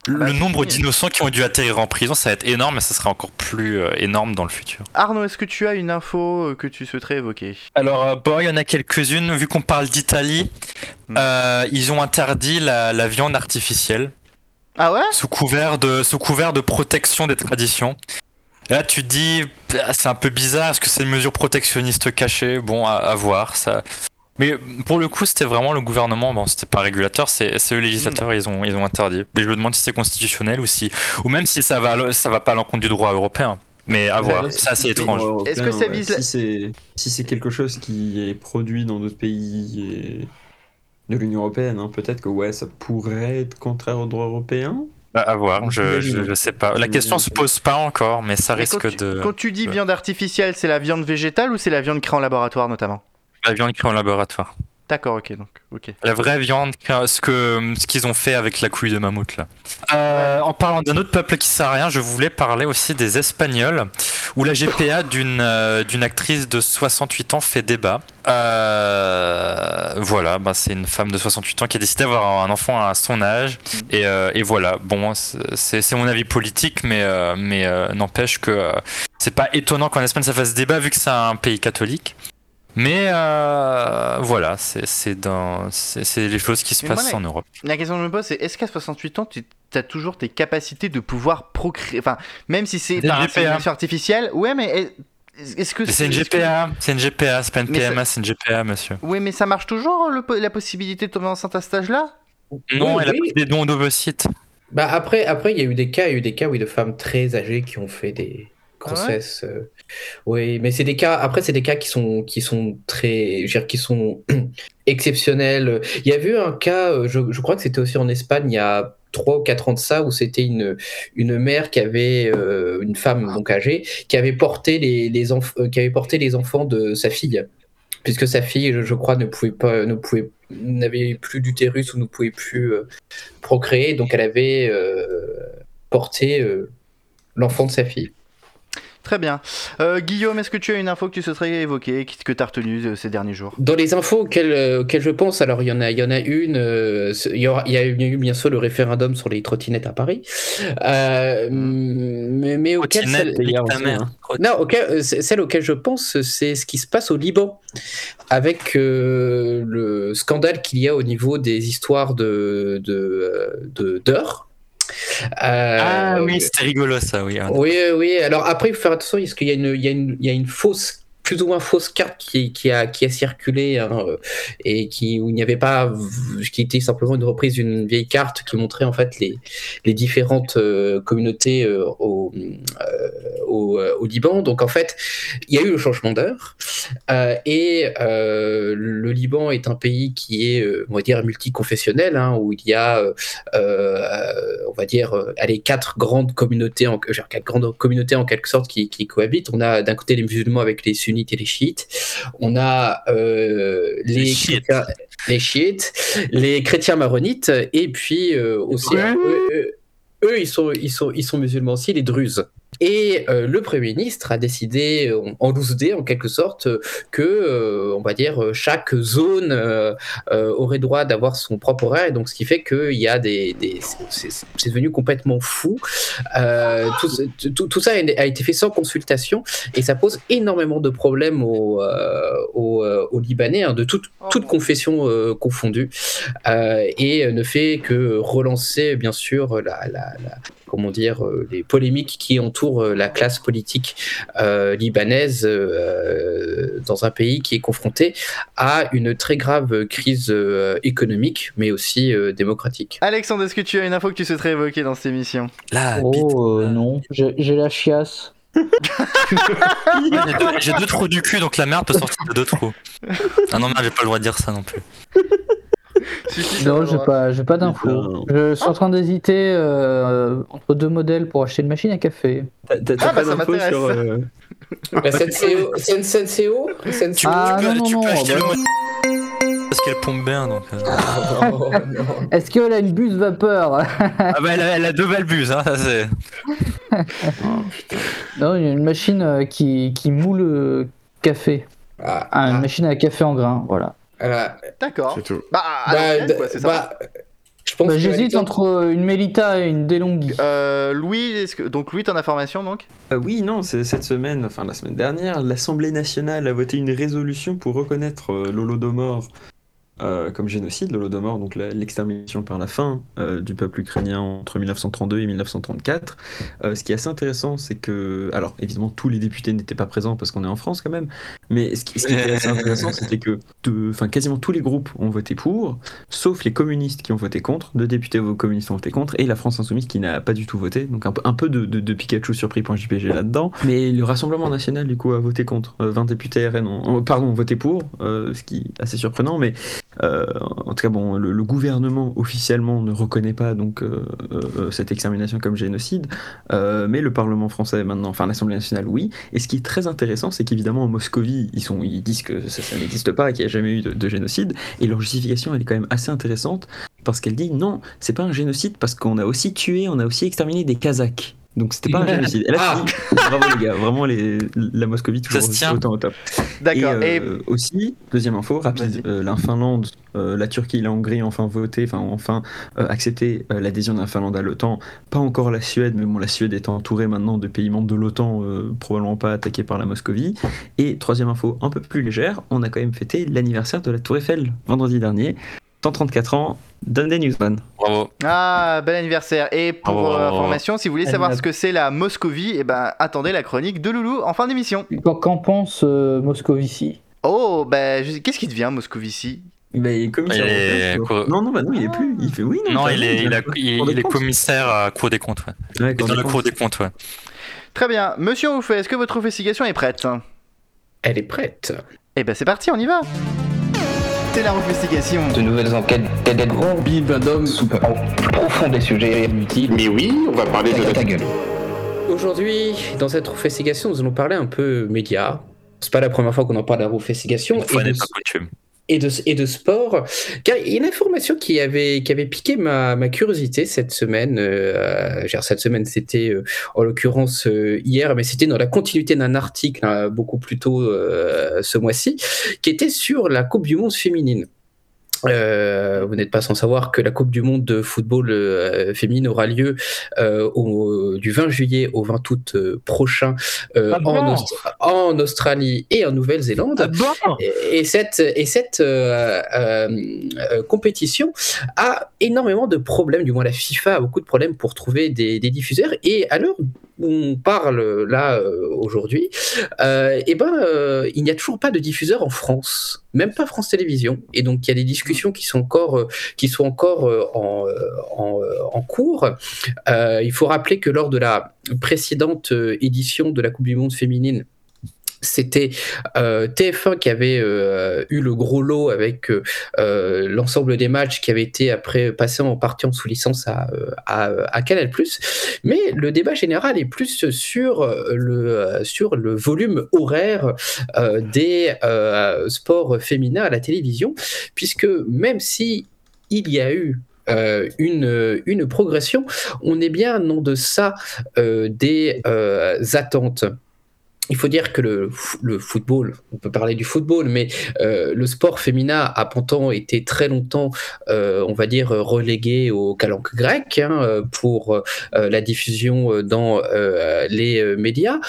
[SPEAKER 2] Le
[SPEAKER 1] bah,
[SPEAKER 2] nombre
[SPEAKER 1] oui.
[SPEAKER 2] d'innocents qui ont dû atterrir en prison, ça va être énorme et ça sera encore plus euh, énorme dans le futur.
[SPEAKER 1] Arnaud, est-ce que tu as une info euh, que tu souhaiterais évoquer?
[SPEAKER 2] Alors, euh, bon, il y en a quelques-unes. Vu qu'on parle d'Italie,
[SPEAKER 1] Hmm.
[SPEAKER 2] euh, ils ont interdit la, la viande artificielle
[SPEAKER 1] Ah ouais?
[SPEAKER 2] Sous couvert de, sous couvert de protection des traditions. Et là, tu te dis, ah, c'est un peu bizarre, est-ce que c'est une mesure protectionniste cachée? Bon, à, à voir. Ça... Mais pour le coup, c'était vraiment le gouvernement, bon, c'était pas régulateur, c'est c'est eux législateurs, ils ont, ils ont interdit. Mais je me demande si c'est constitutionnel ou si, ou même si ça va, ça va pas à l'encontre du droit européen. Mais à voir,
[SPEAKER 3] Ouais,
[SPEAKER 2] c'est assez étrange.
[SPEAKER 1] Est-ce que ça vise la-
[SPEAKER 3] Si c'est si c'est quelque chose qui est produit dans d'autres pays et de l'Union européenne, hein, peut-être que ouais, ça pourrait être contraire au droit européen.
[SPEAKER 2] À à voir, je, je, je sais pas. La question se pose pas encore, mais ça
[SPEAKER 1] Mais quand
[SPEAKER 2] risque
[SPEAKER 1] tu,
[SPEAKER 2] de.
[SPEAKER 1] Quand tu dis
[SPEAKER 2] ouais.
[SPEAKER 1] viande artificielle, c'est la viande végétale ou c'est la viande créée en laboratoire notamment?
[SPEAKER 2] La viande créée en laboratoire.
[SPEAKER 1] D'accord, ok, donc, ok.
[SPEAKER 2] La vraie viande, ce que ce qu'ils ont fait avec la couille de mammouth là. Euh, en parlant d'un autre peuple qui sert à rien, je voulais parler aussi des Espagnols, où la GPA d'une euh, d'une actrice de 68 ans fait débat. Euh, voilà, bah, c'est une femme de 68 ans qui a décidé d'avoir un enfant à son âge, et, euh, et voilà. Bon, c'est c'est mon avis politique, mais euh, mais euh, n'empêche que euh, c'est pas étonnant qu'en Espagne ça fasse débat vu que c'est un pays catholique. Mais euh, voilà, c'est dans les choses qui se
[SPEAKER 1] Mais moi,
[SPEAKER 2] passent
[SPEAKER 1] la-
[SPEAKER 2] en Europe.
[SPEAKER 1] La question que je me pose, c'est est-ce qu'à 68 ans, tu as toujours tes capacités de pouvoir procréer Enfin, même si c'est par
[SPEAKER 2] une GPA.
[SPEAKER 1] insémination artificielle, ouais, mais est- est-ce que
[SPEAKER 2] C'est une
[SPEAKER 1] que-
[SPEAKER 2] GPA, c'est une GPA, c'est pas une
[SPEAKER 1] ça-
[SPEAKER 2] PMA, c'est une GPA, monsieur.
[SPEAKER 1] Oui, mais ça marche toujours le la possibilité de tomber enceinte à cet âge-là?
[SPEAKER 2] Non,
[SPEAKER 4] Oui,
[SPEAKER 2] elle a pris des dons d'ovocytes.
[SPEAKER 4] Bah après, après, il y a eu des cas, il y a eu des cas, oui, de femmes très âgées qui ont fait des
[SPEAKER 1] Ah ouais
[SPEAKER 4] euh, oui, mais c'est des cas. Après, c'est des cas qui sont, qui sont très, je veux dire, qui sont (clears throat) exceptionnels. Il y a eu un cas, euh, je, je crois que c'était aussi en Espagne, il y a trois ou quatre ans de ça, où c'était une, une mère qui avait euh, une femme donc âgée, qui avait porté les, les enf- euh, qui avait porté les enfants de sa fille. Puisque sa fille, je, je crois, ne pouvait pas, ne pouvait, n'avait plus d'utérus ou ne pouvait plus euh, procréer, donc elle avait porté l'enfant de sa fille.
[SPEAKER 1] Très bien. Euh, Guillaume, est-ce que tu as une info que tu souhaiterais évoquer, que tu as retenue euh, ces derniers jours?
[SPEAKER 4] Dans les infos auxquelles, euh, auxquelles je pense, alors il y en a, il y en a une, euh, il y, aura- il y a eu il y a eu bien sûr le référendum sur les trottinettes à Paris, euh, mais, mais auquel celle-
[SPEAKER 3] hein.
[SPEAKER 4] non, auquel- celle auquel je pense, c'est ce qui se passe au Liban, avec euh, le scandale qu'il y a au niveau des histoires de de euh, de- d'heures. Euh,
[SPEAKER 2] Ah oui, c'était rigolo ça, oui.
[SPEAKER 4] Oui, oui. Alors après, il faut faire attention parce qu'il y y y a une fausse, plus ou moins fausse carte qui, a, qui a circulé hein, euh, et qui où il n'y avait pas, qui était simplement une reprise d'une vieille carte qui montrait en fait les, les différentes euh, communautés euh, au, au, Liban. Donc en fait, il y a eu le changement d'heure et le Liban est un pays qui est, on va dire, multiconfessionnel, hein, où il y a on va dire, allez, quatre grandes communautés, en, quatre grandes communautés en quelque sorte qui, qui cohabitent. On a d'un côté les musulmans avec les sunnites et les chiites. On a euh, les,
[SPEAKER 2] Les chiites.
[SPEAKER 4] chrétiens, les chiites, les chrétiens maronites, et puis euh, aussi
[SPEAKER 2] Ouais.
[SPEAKER 4] eux, eux- eux, ils sont, ils sont, ils sont musulmans aussi, les druzes. Et euh, le Premier ministre a décidé, euh, en 12D en quelque sorte, euh, que, euh, on va dire, chaque zone aurait droit d'avoir son propre horaire. Et donc, ce qui fait qu'il y a des. des c'est devenu complètement fou. Tout, ce- tout- tout ça a été fait sans consultation et ça pose énormément de problèmes aux, aux, aux Libanais, hein, de toute, toute confession confondue, et ne fait que relancer, bien sûr, la. la- la- comment dire, euh, les polémiques qui entourent euh, la classe politique euh, libanaise euh, dans un pays qui est confronté à une très grave crise euh, économique, mais aussi euh, démocratique.
[SPEAKER 1] Alexandre, est-ce que tu as une info que tu souhaiterais évoquer dans cette émission?
[SPEAKER 2] Là.
[SPEAKER 5] Oh euh, non, j'ai la chiasse. (laughs)
[SPEAKER 2] J'ai deux- trous du cul, donc la merde peut sortir de deux trous. Ah non, merde, j'ai pas le droit de dire ça non plus.
[SPEAKER 1] Si, si, ça
[SPEAKER 5] Non, j'ai pas, j'ai pas d'infos. Je suis en train d'hésiter euh, entre deux modèles pour acheter une machine à café.
[SPEAKER 3] T'as t'as-
[SPEAKER 1] Ah, bah,
[SPEAKER 3] pas
[SPEAKER 1] ça
[SPEAKER 3] d'infos
[SPEAKER 1] m'intéresse.
[SPEAKER 3] sur. euh, (laughs)
[SPEAKER 4] La SNCO, c'est une SNCO SNCO
[SPEAKER 2] Tu,
[SPEAKER 5] Ah,
[SPEAKER 2] tu peux,
[SPEAKER 5] non,
[SPEAKER 2] tu
[SPEAKER 5] non,
[SPEAKER 2] peux
[SPEAKER 5] non,
[SPEAKER 2] acheter
[SPEAKER 5] bah
[SPEAKER 2] le parce qu'elle pompe bien donc. euh.
[SPEAKER 4] Oh, non.
[SPEAKER 5] Est-ce qu'elle a une buse vapeur?
[SPEAKER 2] Ah bah elle a, elle a deux balbuses, hein, ça c'est. (laughs)
[SPEAKER 5] Non, il y a une machine euh, qui, qui moule le café.
[SPEAKER 4] Ah,
[SPEAKER 5] Ah, une
[SPEAKER 4] ah,
[SPEAKER 5] machine à café en grains, voilà.
[SPEAKER 4] Voilà.
[SPEAKER 1] D'accord.
[SPEAKER 6] C'est tout.
[SPEAKER 1] Bah,
[SPEAKER 4] Bah,
[SPEAKER 1] l'ancienne, quoi, c'est ça.
[SPEAKER 4] bah, je pense
[SPEAKER 5] Bah, J'hésite entre euh, une Melita et une DeLonghi.
[SPEAKER 1] Euh, Louis, est-ce que... donc Louis, t'en as formation donc?
[SPEAKER 3] Euh, oui, non, c'est cette semaine, enfin la semaine dernière, l'Assemblée nationale a voté une résolution pour reconnaître euh, l'Holodomor euh, comme génocide. L'Holodomor, donc l'extermination par la faim euh, du peuple ukrainien entre 1932 et 1934. Euh, ce qui est assez intéressant, c'est que, alors évidemment, tous les députés n'étaient pas présents parce qu'on est en France quand même, mais ce qui, ce qui était assez intéressant, (laughs) c'était que, de- enfin, quasiment tous les groupes ont voté pour, sauf les communistes qui ont voté contre. Deux députés communistes ont voté contre et la France insoumise qui n'a pas du tout voté. Donc un peu, un peu de, de, de Pikachu surpris.jpg là-dedans. Mais le Rassemblement national du coup a voté contre. Euh, 20 députés RN ont, pardon, ont voté pour, euh, ce qui est assez surprenant. Mais euh, en tout cas, bon, le, gouvernement officiellement ne reconnaît pas donc euh, euh, cette extermination comme génocide, euh, mais le Parlement français maintenant, enfin l'Assemblée nationale, oui. Et ce qui est très intéressant, c'est qu'évidemment en Moscovie, ils disent que ça, ça n'existe pas, qu'il n'y a jamais eu de, de génocide, et leur justification, elle est quand même assez intéressante parce qu'elle dit non, c'est pas un génocide parce qu'on a aussi tué, on a aussi exterminé des Kazakhs. Donc c'était pas un (laughs) génocide. Et là,
[SPEAKER 4] Ah.
[SPEAKER 3] bravo les gars, vraiment les, la Moscovie toujours
[SPEAKER 2] Ça se tient.
[SPEAKER 3] autant au top.
[SPEAKER 1] D'accord.
[SPEAKER 3] Et,
[SPEAKER 1] Et,
[SPEAKER 3] euh, aussi, deuxième info, rapide, euh, la Finlande, euh, la Turquie et la Hongrie ont enfin voté, enfin ont enfin euh, accepté euh, l'adhésion de la Finlande à l'OTAN. Pas encore la Suède, mais bon, la Suède est entourée maintenant de pays membres de l'OTAN, euh, probablement pas attaqués par la Moscovie. Et troisième info, un peu plus légère, on a quand même fêté l'anniversaire de la Tour Eiffel vendredi dernier. 134 ans, Dundee Newsman.
[SPEAKER 2] Bravo.
[SPEAKER 1] Ah, bel anniversaire. Et pour
[SPEAKER 2] Oh.
[SPEAKER 1] euh, information, si vous voulez savoir ce que c'est la Moscovie, eh ben, attendez la chronique de Loulou en fin d'émission.
[SPEAKER 5] Qu'en pense euh, Moscovici?
[SPEAKER 1] Oh, bah, je- qu'est-ce qui devient Moscovici?
[SPEAKER 3] Mais commissaire
[SPEAKER 2] Il est
[SPEAKER 3] Non, non, bah non, il est plus. Il fait oui, non.
[SPEAKER 2] Non, il est, il, a- il- il est commissaire à Cour des comptes. Ouais. Dans la. Cour des comptes, ouais.
[SPEAKER 1] Très bien. Monsieur Oufet, est-ce que votre investigation est prête?
[SPEAKER 4] Elle est prête.
[SPEAKER 1] Eh ben, c'est parti, on y va. C'est la investigation.
[SPEAKER 8] De nouvelles enquêtes d'aideront Bill Bandom sous au plus profond des sujets inutiles.
[SPEAKER 9] Mais oui, on va parler de
[SPEAKER 8] Ta, gueule.
[SPEAKER 4] Aujourd'hui, dans cette investigation, nous allons parler un peu médias. C'est pas la première fois qu'on en parle à la investigation.
[SPEAKER 2] Une fois
[SPEAKER 4] Et
[SPEAKER 2] n'est
[SPEAKER 4] de-
[SPEAKER 2] pas coutume.
[SPEAKER 4] Et de, et de sport. Car il y a une information qui avait, qui avait piqué ma, ma curiosité cette semaine. Euh, cette semaine, c'était euh, en l'occurrence euh, hier, mais c'était dans la continuité d'un article hein, beaucoup plus tôt euh, ce mois-ci, qui était sur la Coupe du Monde féminine. Euh, vous n'êtes pas sans savoir que la Coupe du Monde de football euh, féminine aura lieu euh, au- du 20 juillet au 20 août euh, prochain
[SPEAKER 5] Ah bon
[SPEAKER 4] en, Austra- en Australie et en Nouvelle-Zélande.
[SPEAKER 5] bon
[SPEAKER 4] Et et cette, et cette compétition a énormément de problèmes, du moins la FIFA a beaucoup de problèmes pour trouver des, des diffuseurs. Et à l'heure on parle là euh, aujourd'hui, euh, eh ben, euh, il n'y a toujours pas de diffuseur en France, même pas France Télévisions. Et donc il y a des discussions qui sont encore, qui sont encore en, en, en cours. Il faut rappeler que lors de la précédente édition de la Coupe du Monde féminine, c'était euh, TF1 qui avait euh, eu le gros lot avec euh, l'ensemble des matchs qui avaient été après passés en partie en sous licence à, Canal+. Mais le débat général est plus sur le, sur le volume horaire des sports féminins à la télévision, puisque même si il y a eu une, une progression, on est bien en deçà euh, des attentes. Il faut dire que le, football, on peut parler du football, mais euh, le sport féminin a pourtant été très longtemps, euh, on va dire, relégué au calanque grec hein, pour euh, la diffusion dans les médias.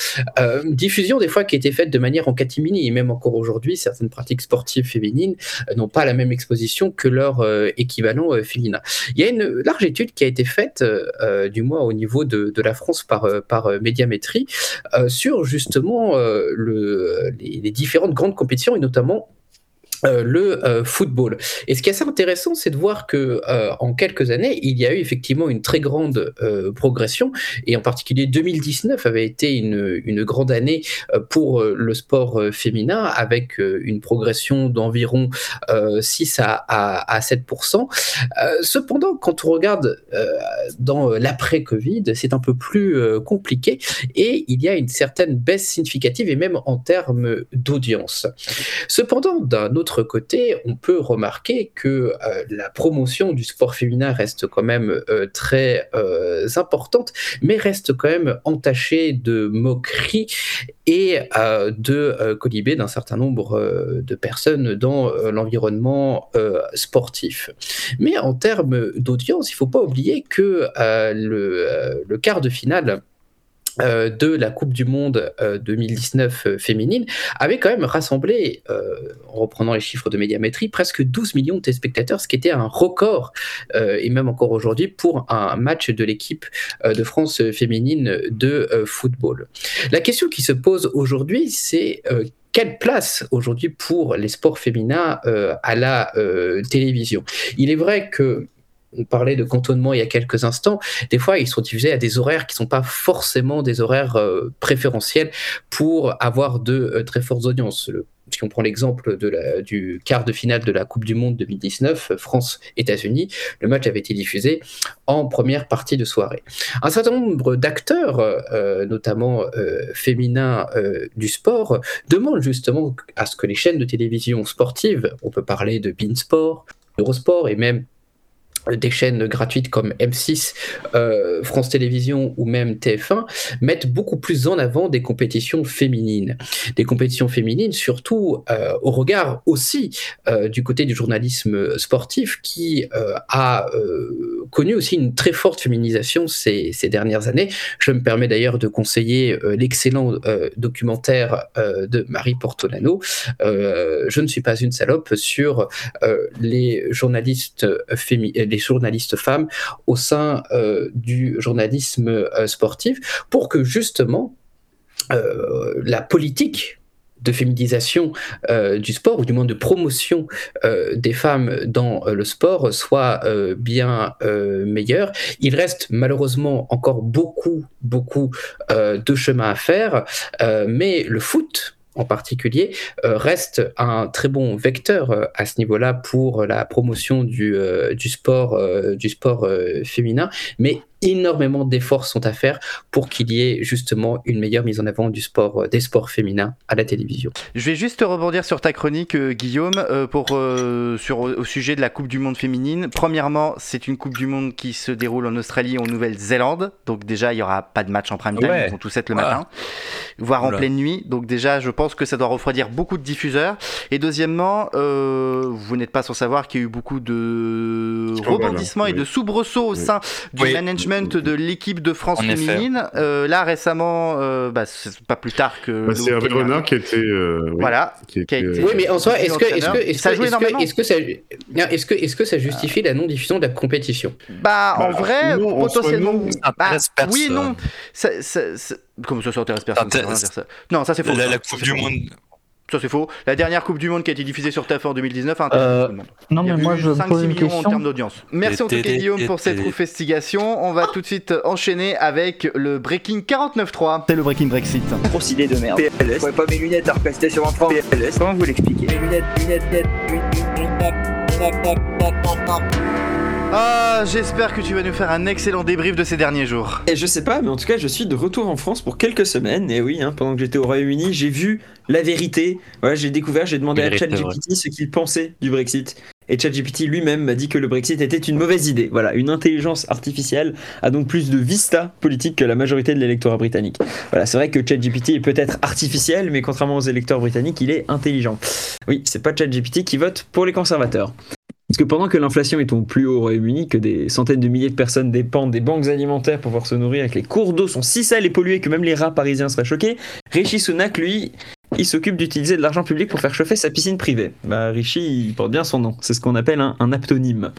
[SPEAKER 4] Diffusion des fois qui était faite de manière en catimini, et même encore aujourd'hui, certaines pratiques sportives féminines n'ont pas la même exposition que leur équivalent féminin. Il y a une large étude qui a été faite, du moins au niveau de, la France par, par Médiamétrie, sur justement euh, le, les, les différentes grandes compétitions et notamment euh, le euh, football. Et ce qui est assez intéressant, c'est de voir que euh, en quelques années, il y a eu effectivement une très grande progression, et en particulier 2019 avait été une, une grande année pour le sport féminin, avec une progression d'environ euh, 6 à, à, à 7%. Euh, cependant, quand on regarde dans l'après-Covid, c'est un peu plus compliqué, et il y a une certaine baisse significative, et même en termes d'audience. Cependant, d'un autre côté, on peut remarquer que euh, la promotion du sport féminin reste quand même euh, très euh, importante, mais reste quand même entachée de moqueries et de colibés d'un certain nombre de personnes dans l'environnement sportif. Mais en termes d'audience, il ne faut pas oublier que le quart de finale euh, de la Coupe du Monde euh, 2019 euh, féminine avait quand même rassemblé, euh, en reprenant les chiffres de médiamétrie, presque 12 millions de téléspectateurs, ce qui était un record, euh, et même encore aujourd'hui, pour un match de l'équipe euh, de France féminine de euh, football. La question qui se pose aujourd'hui, c'est euh, quelle place aujourd'hui pour les sports féminins euh, à la euh, télévision? Il est vrai que on parlait de cantonnement il y a quelques instants, des fois ils sont diffusés à des horaires qui ne sont pas forcément des horaires euh, préférentiels pour avoir de euh, très fortes audiences. Si on prend l'exemple du quart de finale de la Coupe du Monde 2019, euh, France-États-Unis, le match avait été diffusé en première partie de soirée. Un certain nombre d'acteurs, notamment féminins du sport, demandent justement à ce que les chaînes de télévision sportives, on peut parler de Beansport, Eurosport et même des chaînes gratuites comme M6, euh, France Télévisions ou même TF1 mettent beaucoup plus en avant des compétitions féminines. Des compétitions féminines surtout euh, au regard aussi euh, du côté du journalisme sportif qui a connu aussi une très forte féminisation ces, ces dernières années. Je me permets d'ailleurs de conseiller l'excellent documentaire de Marie Portolano, Je ne suis pas une salope, sur les journalistes fémi- journalistes femmes au sein euh, du journalisme euh, sportif pour que justement euh, la politique de féminisation du sport, ou du moins de promotion des femmes dans le sport, soit bien meilleure. Il reste malheureusement encore beaucoup, beaucoup de chemin à faire, mais le foot, en particulier, euh, reste un très bon vecteur euh, à ce niveau-là pour la promotion du, euh, du sport, du sport féminin, mais énormément d'efforts sont à faire pour qu'il y ait justement une meilleure mise en avant du sport, euh, des sports féminins à la télévision.
[SPEAKER 1] Je vais juste rebondir sur ta chronique, euh, Guillaume, euh, pour, euh, sur, au sujet de la Coupe du Monde féminine. Premièrement, c'est une Coupe du Monde qui se déroule en Australie et en Nouvelle-Zélande. Donc déjà, il n'y aura pas de match en prime time,
[SPEAKER 3] Ouais.
[SPEAKER 1] ils vont tous être le
[SPEAKER 2] Ah.
[SPEAKER 1] matin, voire en pleine nuit. Donc déjà, je pense que ça doit refroidir beaucoup de diffuseurs. Et deuxièmement, euh, vous n'êtes pas sans savoir qu'il y a eu beaucoup de rebondissements et
[SPEAKER 6] oui.
[SPEAKER 1] de soubresauts au
[SPEAKER 6] Oui.
[SPEAKER 1] sein du
[SPEAKER 2] Oui.
[SPEAKER 1] management de l'équipe de France
[SPEAKER 2] En
[SPEAKER 1] féminine. Euh, là, récemment, euh, bah, c'est pas plus tard que...
[SPEAKER 6] Bah, c'est Hervé Renard qui était. euh, oui,
[SPEAKER 1] Voilà.
[SPEAKER 6] qui
[SPEAKER 1] qui a
[SPEAKER 6] était,
[SPEAKER 1] été-
[SPEAKER 4] Oui, mais en soi, est-ce que, est-ce que,
[SPEAKER 1] entraîneur.
[SPEAKER 4] est-ce
[SPEAKER 1] Ça
[SPEAKER 4] que,
[SPEAKER 1] joue
[SPEAKER 4] est-ce que,
[SPEAKER 1] énormément.
[SPEAKER 4] est-ce que ça, est-ce que, est-ce que ça justifie la non-diffusion de la compétition?
[SPEAKER 1] Bah, en
[SPEAKER 6] Bah,
[SPEAKER 1] vrai,
[SPEAKER 6] non, en soi,
[SPEAKER 1] potentiellement.
[SPEAKER 6] non.
[SPEAKER 1] Bah, oui non. Ça, ça- ça- Comment ça, ça intéresse personne ça veut rien dire ça? Non, ça c'est faux.
[SPEAKER 2] La, Coupe du. Monde.
[SPEAKER 1] Ça c'est faux. La dernière Coupe du Monde qui a été diffusée sur TF1 en 2019 a intéressé
[SPEAKER 5] Euh,
[SPEAKER 1] beaucoup de monde.
[SPEAKER 5] Non,
[SPEAKER 1] Il y a
[SPEAKER 5] mais moi
[SPEAKER 1] eu
[SPEAKER 5] je me
[SPEAKER 1] 5-6
[SPEAKER 5] pose une
[SPEAKER 1] millions en
[SPEAKER 5] question.
[SPEAKER 1] termes d'audience. Merci en tout cas Guillaume pour cette investigation. On va tout de suite enchaîner avec le Breaking 49.3. C'est le Breaking Brexit.
[SPEAKER 9] Grosse idée de merde. PLS. Je pourrais pas mes lunettes à repester sur. PLS. Comment vous l'expliquez Mes lunettes, lunettes, lunettes,
[SPEAKER 1] Ah, j'espère que tu vas nous faire un excellent débrief de ces derniers jours.
[SPEAKER 3] Et je sais pas, mais en tout cas, je suis de retour en France pour quelques semaines. Et oui, hein, pendant que j'étais au Royaume-Uni, j'ai vu la vérité. Voilà, j'ai découvert, j'ai demandé à ChatGPT ce qu'il pensait du Brexit. Et ChatGPT lui-même m'a dit que le Brexit était une mauvaise idée. Voilà, une intelligence artificielle a donc plus de vista politique que la majorité de l'électorat britannique. Voilà, c'est vrai que ChatGPT est peut-être artificiel, mais contrairement aux électeurs britanniques, il est intelligent. Oui, c'est pas ChatGPT qui vote pour les conservateurs. Parce que pendant que l'inflation est au plus haut au Royaume-Uni, que des centaines de milliers de personnes dépendent des banques alimentaires pour pouvoir se nourrir, et que les cours d'eau sont si sales et pollués que même les rats parisiens seraient choqués, Rishi Sunak, lui, il s'occupe d'utiliser de l'argent public pour faire chauffer sa piscine privée. Bah, Rishi, il porte bien son nom. C'est ce qu'on appelle un, un aptonyme.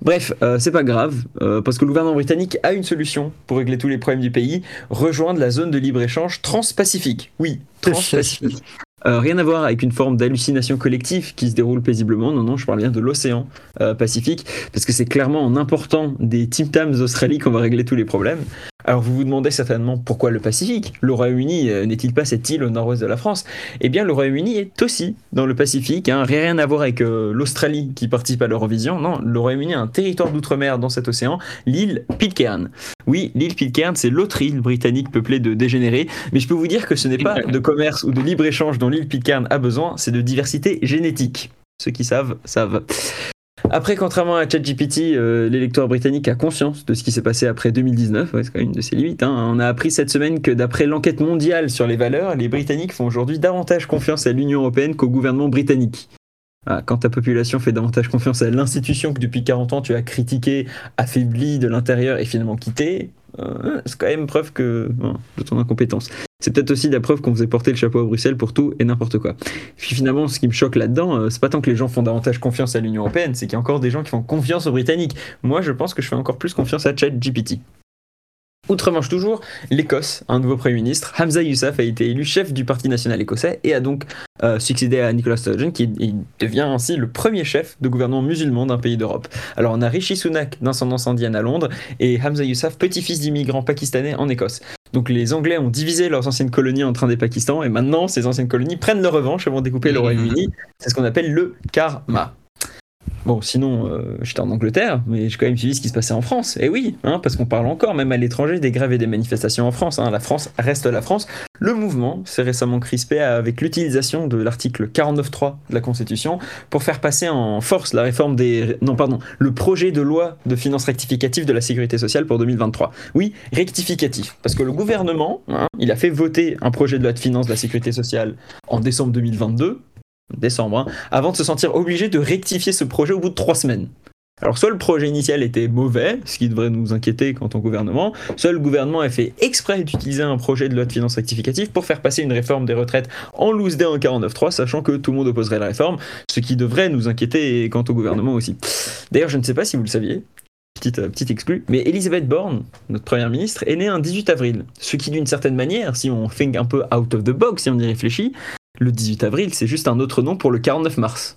[SPEAKER 3] Bref, euh, c'est pas grave, euh, parce que le gouvernement britannique a une solution pour régler tous les problèmes du pays, rejoindre la zone de libre-échange transpacifique. Oui, transpacifique. Euh, rien à voir avec une forme d'hallucination collective qui se déroule paisiblement, non, non, je parle bien de l'océan euh, Pacifique, parce que c'est clairement en important des Tim Tams d'Australie qu'on va régler tous les problèmes. Alors vous vous demandez certainement pourquoi le Pacifique? Le Royaume-Uni euh, n'est-il pas cette île au nord-ouest de la France? Eh bien le Royaume-Uni est aussi dans le Pacifique, hein, rien à voir avec l'Australie qui participe à l'Eurovision, non, le Royaume-Uni a un territoire d'outre-mer dans cet océan, l'île Pitcairn. Oui, l'île Pitcairn, c'est l'autre île britannique peuplée de dégénérés, mais je peux vous dire que ce n'est pas de commerce ou de libre-échange dont l'île Pitcairn a besoin, c'est de diversité génétique. Ceux qui savent, savent. Après, contrairement à ChatGPT, euh, l'électeur britannique a conscience de ce qui s'est passé après 2019. Ouais, c'est quand même une de ses limites. hein. On a appris cette semaine que d'après l'enquête mondiale sur les valeurs, les Britanniques font aujourd'hui davantage confiance à l'Union européenne qu'au gouvernement britannique. Ah, quand ta population fait davantage confiance à l'institution que depuis 40 ans tu as critiqué, affaibli de l'intérieur et finalement quitté, euh, c'est quand même preuve que, de ton incompétence. C'est peut-être aussi la preuve qu'on faisait porter le chapeau à Bruxelles pour tout et n'importe quoi. Puis finalement, ce qui me choque là-dedans, euh, c'est pas tant que les gens font davantage confiance à l'Union Européenne, c'est qu'il y a encore des gens qui font confiance aux Britanniques. Moi, je pense que je fais encore plus confiance à ChatGPT. Outre-Manche toujours, l'Écosse, un nouveau Premier ministre, Hamza Yousaf a été élu chef du Parti national écossais et a donc euh, succédé à Nicola Sturgeon, qui devient ainsi le premier chef de gouvernement musulman d'un pays d'Europe. Alors on a Rishi Sunak d'ascendance indienne à Londres et Hamza Yousaf, petit-fils d'immigrants pakistanais en Écosse. Donc les Anglais ont divisé leurs anciennes colonies entre et Pakistan et maintenant ces anciennes colonies prennent leur revanche et vont découper le Royaume-Uni. C'est ce qu'on appelle le karma. Bon, sinon, euh, j'étais en Angleterre, mais j'ai quand même suivi ce qui se passait en France. Et oui, hein, parce qu'on parle encore, même à l'étranger, des grèves et des manifestations en France. hein. La France reste la France. Le mouvement s'est récemment crispé avec l'utilisation de l'article 49.3 de la Constitution pour faire passer en force la réforme des... Non, pardon, le projet de loi de finances rectificative de la Sécurité sociale pour 2023. Oui, rectificatif. Parce que le gouvernement, hein, il a fait voter un projet de loi de finances de la Sécurité sociale en décembre 2022, décembre, hein, avant de se sentir obligé de rectifier ce projet au bout de trois semaines. Alors soit le projet initial était mauvais, ce qui devrait nous inquiéter quant au gouvernement, soit le gouvernement a fait exprès d'utiliser un projet de loi de finances rectificative pour faire passer une réforme des retraites en loose day en 49.3, sachant que tout le monde opposerait la réforme, ce qui devrait nous inquiéter quant au gouvernement aussi. D'ailleurs, je ne sais pas si vous le saviez, petite, euh, petite mais Elisabeth Borne, notre première ministre, est née un 18 avril, ce qui d'une certaine manière, si on think un peu out of the box, si on y réfléchit, le 18 avril, c'est juste un autre nom pour le 49 mars.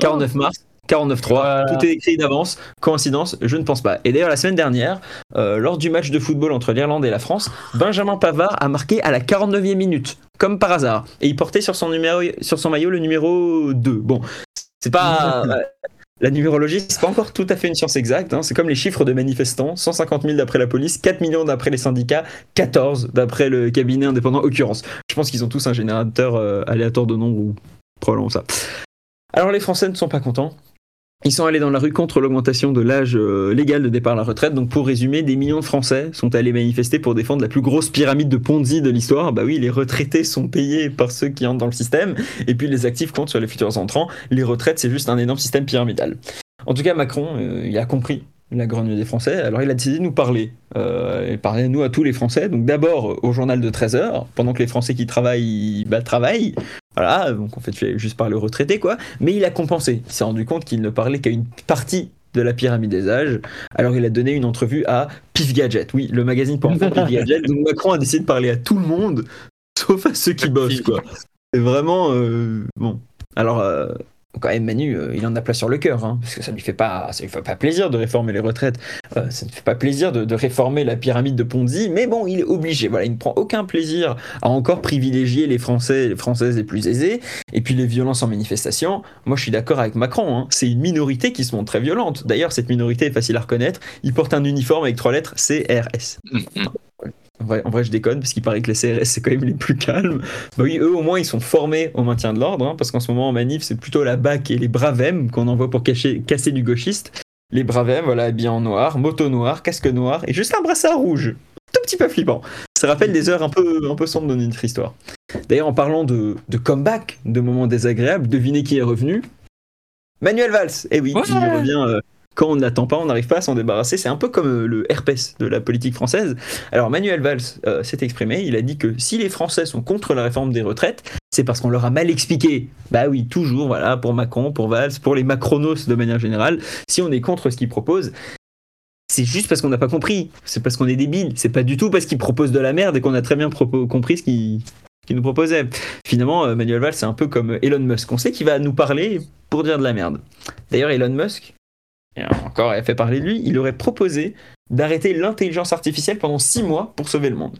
[SPEAKER 3] 49 mars, 49.3,
[SPEAKER 5] Voilà.
[SPEAKER 3] tout est écrit d'avance. Coïncidence Je ne pense pas. Et d'ailleurs, la semaine dernière, euh, lors du match de football entre l'Irlande et la France, Benjamin Pavard a marqué à la 49e minute, comme par hasard. Et il portait sur son, numéro, sur son maillot le numéro 2. Bon, c'est pas. (laughs) La numérologie, c'est pas encore tout à fait une science exacte. hein. C'est comme les chiffres de manifestants 150 000 d'après la police, 4 millions d'après les syndicats, 14 d'après le cabinet indépendant Occurrence. Je pense qu'ils ont tous un générateur euh, aléatoire de nombres ou probablement ça. Alors les Français ne sont pas contents. Ils sont allés dans la rue contre l'augmentation de l'âge euh, légal de départ à la retraite. Donc pour résumer, des millions de Français sont allés manifester pour défendre la plus grosse pyramide de Ponzi de l'histoire. Bah oui, les retraités sont payés par ceux qui entrent dans le système, et puis les actifs comptent sur les futurs entrants. Les retraites, c'est juste un énorme système pyramidal. En tout cas, Macron, euh, il a compris la grogne des Français, alors il a décidé de nous parler. Euh, et parler nous à tous les Français. Donc d'abord au journal de 13h, pendant que les Français qui travaillent, bah, travaillent. Voilà, donc en fait, juste parler aux retraités, quoi. Mais il a compensé. Il s'est rendu compte qu'il ne parlait qu'à une partie de la pyramide des âges. Alors il a donné une entrevue à Pif Gadget. Oui, le magazine pour enfants Pif Gadget. Donc Macron a décidé de parler à tout le monde, sauf à ceux qui bossent, quoi. C'est vraiment... euh, bon. Alors... euh, quand même Manu, euh, il en a plein sur le cœur, hein, parce que ça lui lui fait pas plaisir de réformer les retraites, euh, ça ne fait pas plaisir de, réformer la pyramide de Ponzi, mais bon, il est obligé. Voilà, il ne prend aucun plaisir à encore privilégier les Français, les Françaises les plus aisés, et puis les violences en manifestation. Moi, je suis d'accord avec Macron. hein, c'est une minorité qui se montre très violente. D'ailleurs, cette minorité est facile à reconnaître. Il porte un uniforme avec trois lettres CRS. En vrai, en vrai, je déconne, parce qu'il paraît que les CRS, c'est quand même les plus calmes. Bah oui, eux, au moins, ils sont formés au maintien de l'ordre, hein, parce qu'en ce moment, en manif, c'est plutôt la BAC et les Bravem qu'on envoie pour cacher, casser du gauchiste. Les Bravem, voilà, habillés en noir, moto noir, casque noir, et juste un brassard rouge. Tout petit peu flippant. Ça rappelle des heures un peu, un peu sombres de notre histoire. D'ailleurs, en parlant de, de comeback, de moments désagréables, devinez qui est revenu? Manuel Valls. Eh oui,
[SPEAKER 2] Ouais.
[SPEAKER 3] il revient euh, quand on n'attend pas, on n'arrive pas à s'en débarrasser. C'est un peu comme euh, le herpès de la politique française. Alors Manuel Valls euh, s'est exprimé, il a dit que si les Français sont contre la réforme des retraites, c'est parce qu'on leur a mal expliqué. Bah oui, toujours, voilà, pour Macron, pour Valls, pour les Macronos de manière générale, si on est contre ce qu'ils proposent, c'est juste parce qu'on n'a pas compris. C'est parce qu'on est débile. C'est pas du tout parce qu'ils proposent de la merde et qu'on a très bien compris ce qu'ils nous proposait. Finalement, euh, Manuel Valls, c'est un peu comme Elon Musk. On sait qu'il va nous parler pour dire de la merde. D'ailleurs, Elon Musk, et encore, a fait parler de lui, il aurait proposé d'arrêter l'intelligence artificielle pendant 6 mois pour sauver le monde.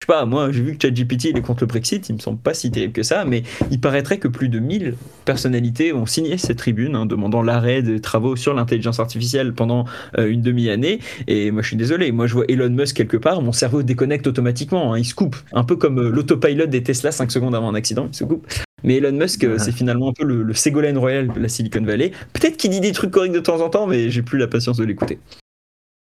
[SPEAKER 3] Je sais pas, moi j'ai vu que ChatGPT il est contre le Brexit, il me semble pas si terrible que ça, mais il paraîtrait que plus de 1000 personnalités ont signé cette tribune hein, demandant l'arrêt des travaux sur l'intelligence artificielle pendant euh, une demi-année. Et moi je suis désolé, moi je vois Elon Musk quelque part, mon cerveau déconnecte automatiquement, hein, il se coupe. Un peu comme euh, l'autopilot des Tesla 5 secondes avant un accident, il se coupe. Mais Elon Musk, euh, c'est finalement un peu le, le Ségolène Royal de la Silicon Valley. Peut-être qu'il dit des trucs corrects de temps en temps, mais j'ai plus la patience de l'écouter.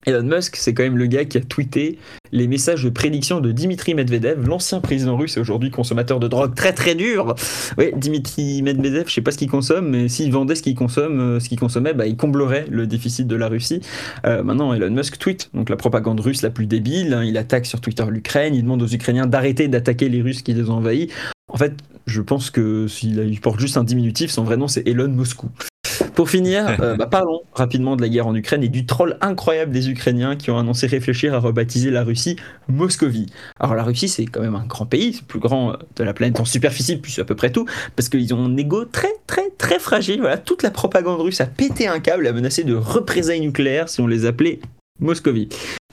[SPEAKER 3] Elon Musk, c'est quand même le gars qui a tweeté les messages de prédiction de Dimitri Medvedev, l'ancien président russe et aujourd'hui consommateur de drogue très très dur. Oui, Dimitri Medvedev, je sais pas ce qu'il consomme, mais s'il vendait ce qu'il consomme, euh, ce qu'il consommait, bah, il comblerait le déficit de la Russie. Euh, maintenant, Elon Musk tweet, donc la propagande russe la plus débile. hein, il attaque sur Twitter l'Ukraine, il demande aux Ukrainiens d'arrêter d'attaquer les Russes qui les ont envahis. En fait, je pense que s'il porte juste un diminutif, son vrai nom c'est Elon Moscou. Pour finir, (laughs) euh, bah, parlons rapidement de la guerre en Ukraine et du troll incroyable des Ukrainiens qui ont annoncé réfléchir à rebaptiser la Russie Moscovie. Alors la Russie c'est quand même un grand pays, c'est le plus grand euh, de la planète en superficie, puis c'est à peu près tout, parce qu'ils ont un ego très très très fragile. Voilà, toute la propagande russe a pété un câble, a menacé de représailles nucléaires si on les appelait Moscovie.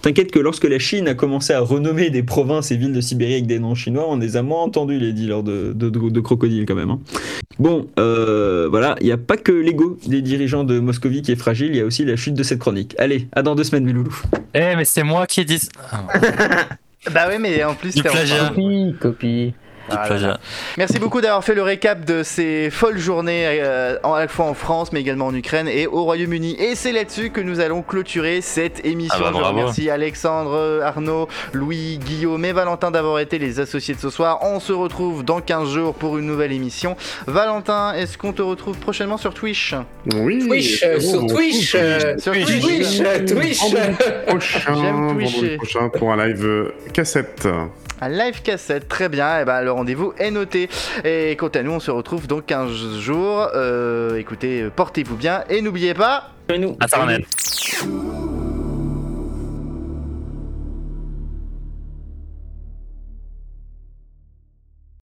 [SPEAKER 3] T'inquiète que lorsque la Chine a commencé à renommer des provinces et villes de Sibérie avec des noms chinois, on les a moins entendus les dealers de, de, de, de crocodiles quand même. hein. Bon, euh, voilà, il n'y a pas que l'ego des dirigeants de Moscovie qui est fragile, il y a aussi la chute de cette chronique. Allez, à dans deux semaines mes loulous.
[SPEAKER 2] Eh, mais c'est moi qui dis. Ah, (laughs)
[SPEAKER 1] Bah ouais, mais en plus,
[SPEAKER 2] Du
[SPEAKER 1] t'es en-
[SPEAKER 2] plagiat.
[SPEAKER 5] Copie, copie.
[SPEAKER 1] Ah là
[SPEAKER 2] plagiat.
[SPEAKER 1] là. Merci beaucoup d'avoir fait le récap de ces folles journées, euh, en- à la fois en France, mais également en Ukraine et au Royaume-Uni. Et c'est là-dessus que nous allons clôturer cette émission.
[SPEAKER 2] Ah bah,
[SPEAKER 1] Je
[SPEAKER 2] bravo.
[SPEAKER 1] remercie Alexandre, Arnaud, Louis, Guillaume et Valentin d'avoir été les associés de ce soir. On se retrouve dans 15 jours pour une nouvelle émission. Valentin, est-ce qu'on te retrouve prochainement sur Twitch?
[SPEAKER 6] Oui.
[SPEAKER 4] Twitch, euh,
[SPEAKER 6] c'est
[SPEAKER 4] sur
[SPEAKER 6] bon,
[SPEAKER 4] Twitch,
[SPEAKER 6] on
[SPEAKER 4] euh,
[SPEAKER 1] Sur
[SPEAKER 4] Twitch, Twitch, euh, Twitch.
[SPEAKER 6] Vendredi prochain,
[SPEAKER 1] J'aime
[SPEAKER 6] vendredi
[SPEAKER 1] twitcher.
[SPEAKER 6] prochain pour un live euh, cassette.
[SPEAKER 1] Un live cassette, très bien, et ben le rendez-vous est noté. Et quant à nous, on se retrouve dans 15 jours. Euh, écoutez, portez-vous bien et n'oubliez pas...
[SPEAKER 3] nous.
[SPEAKER 2] Internet.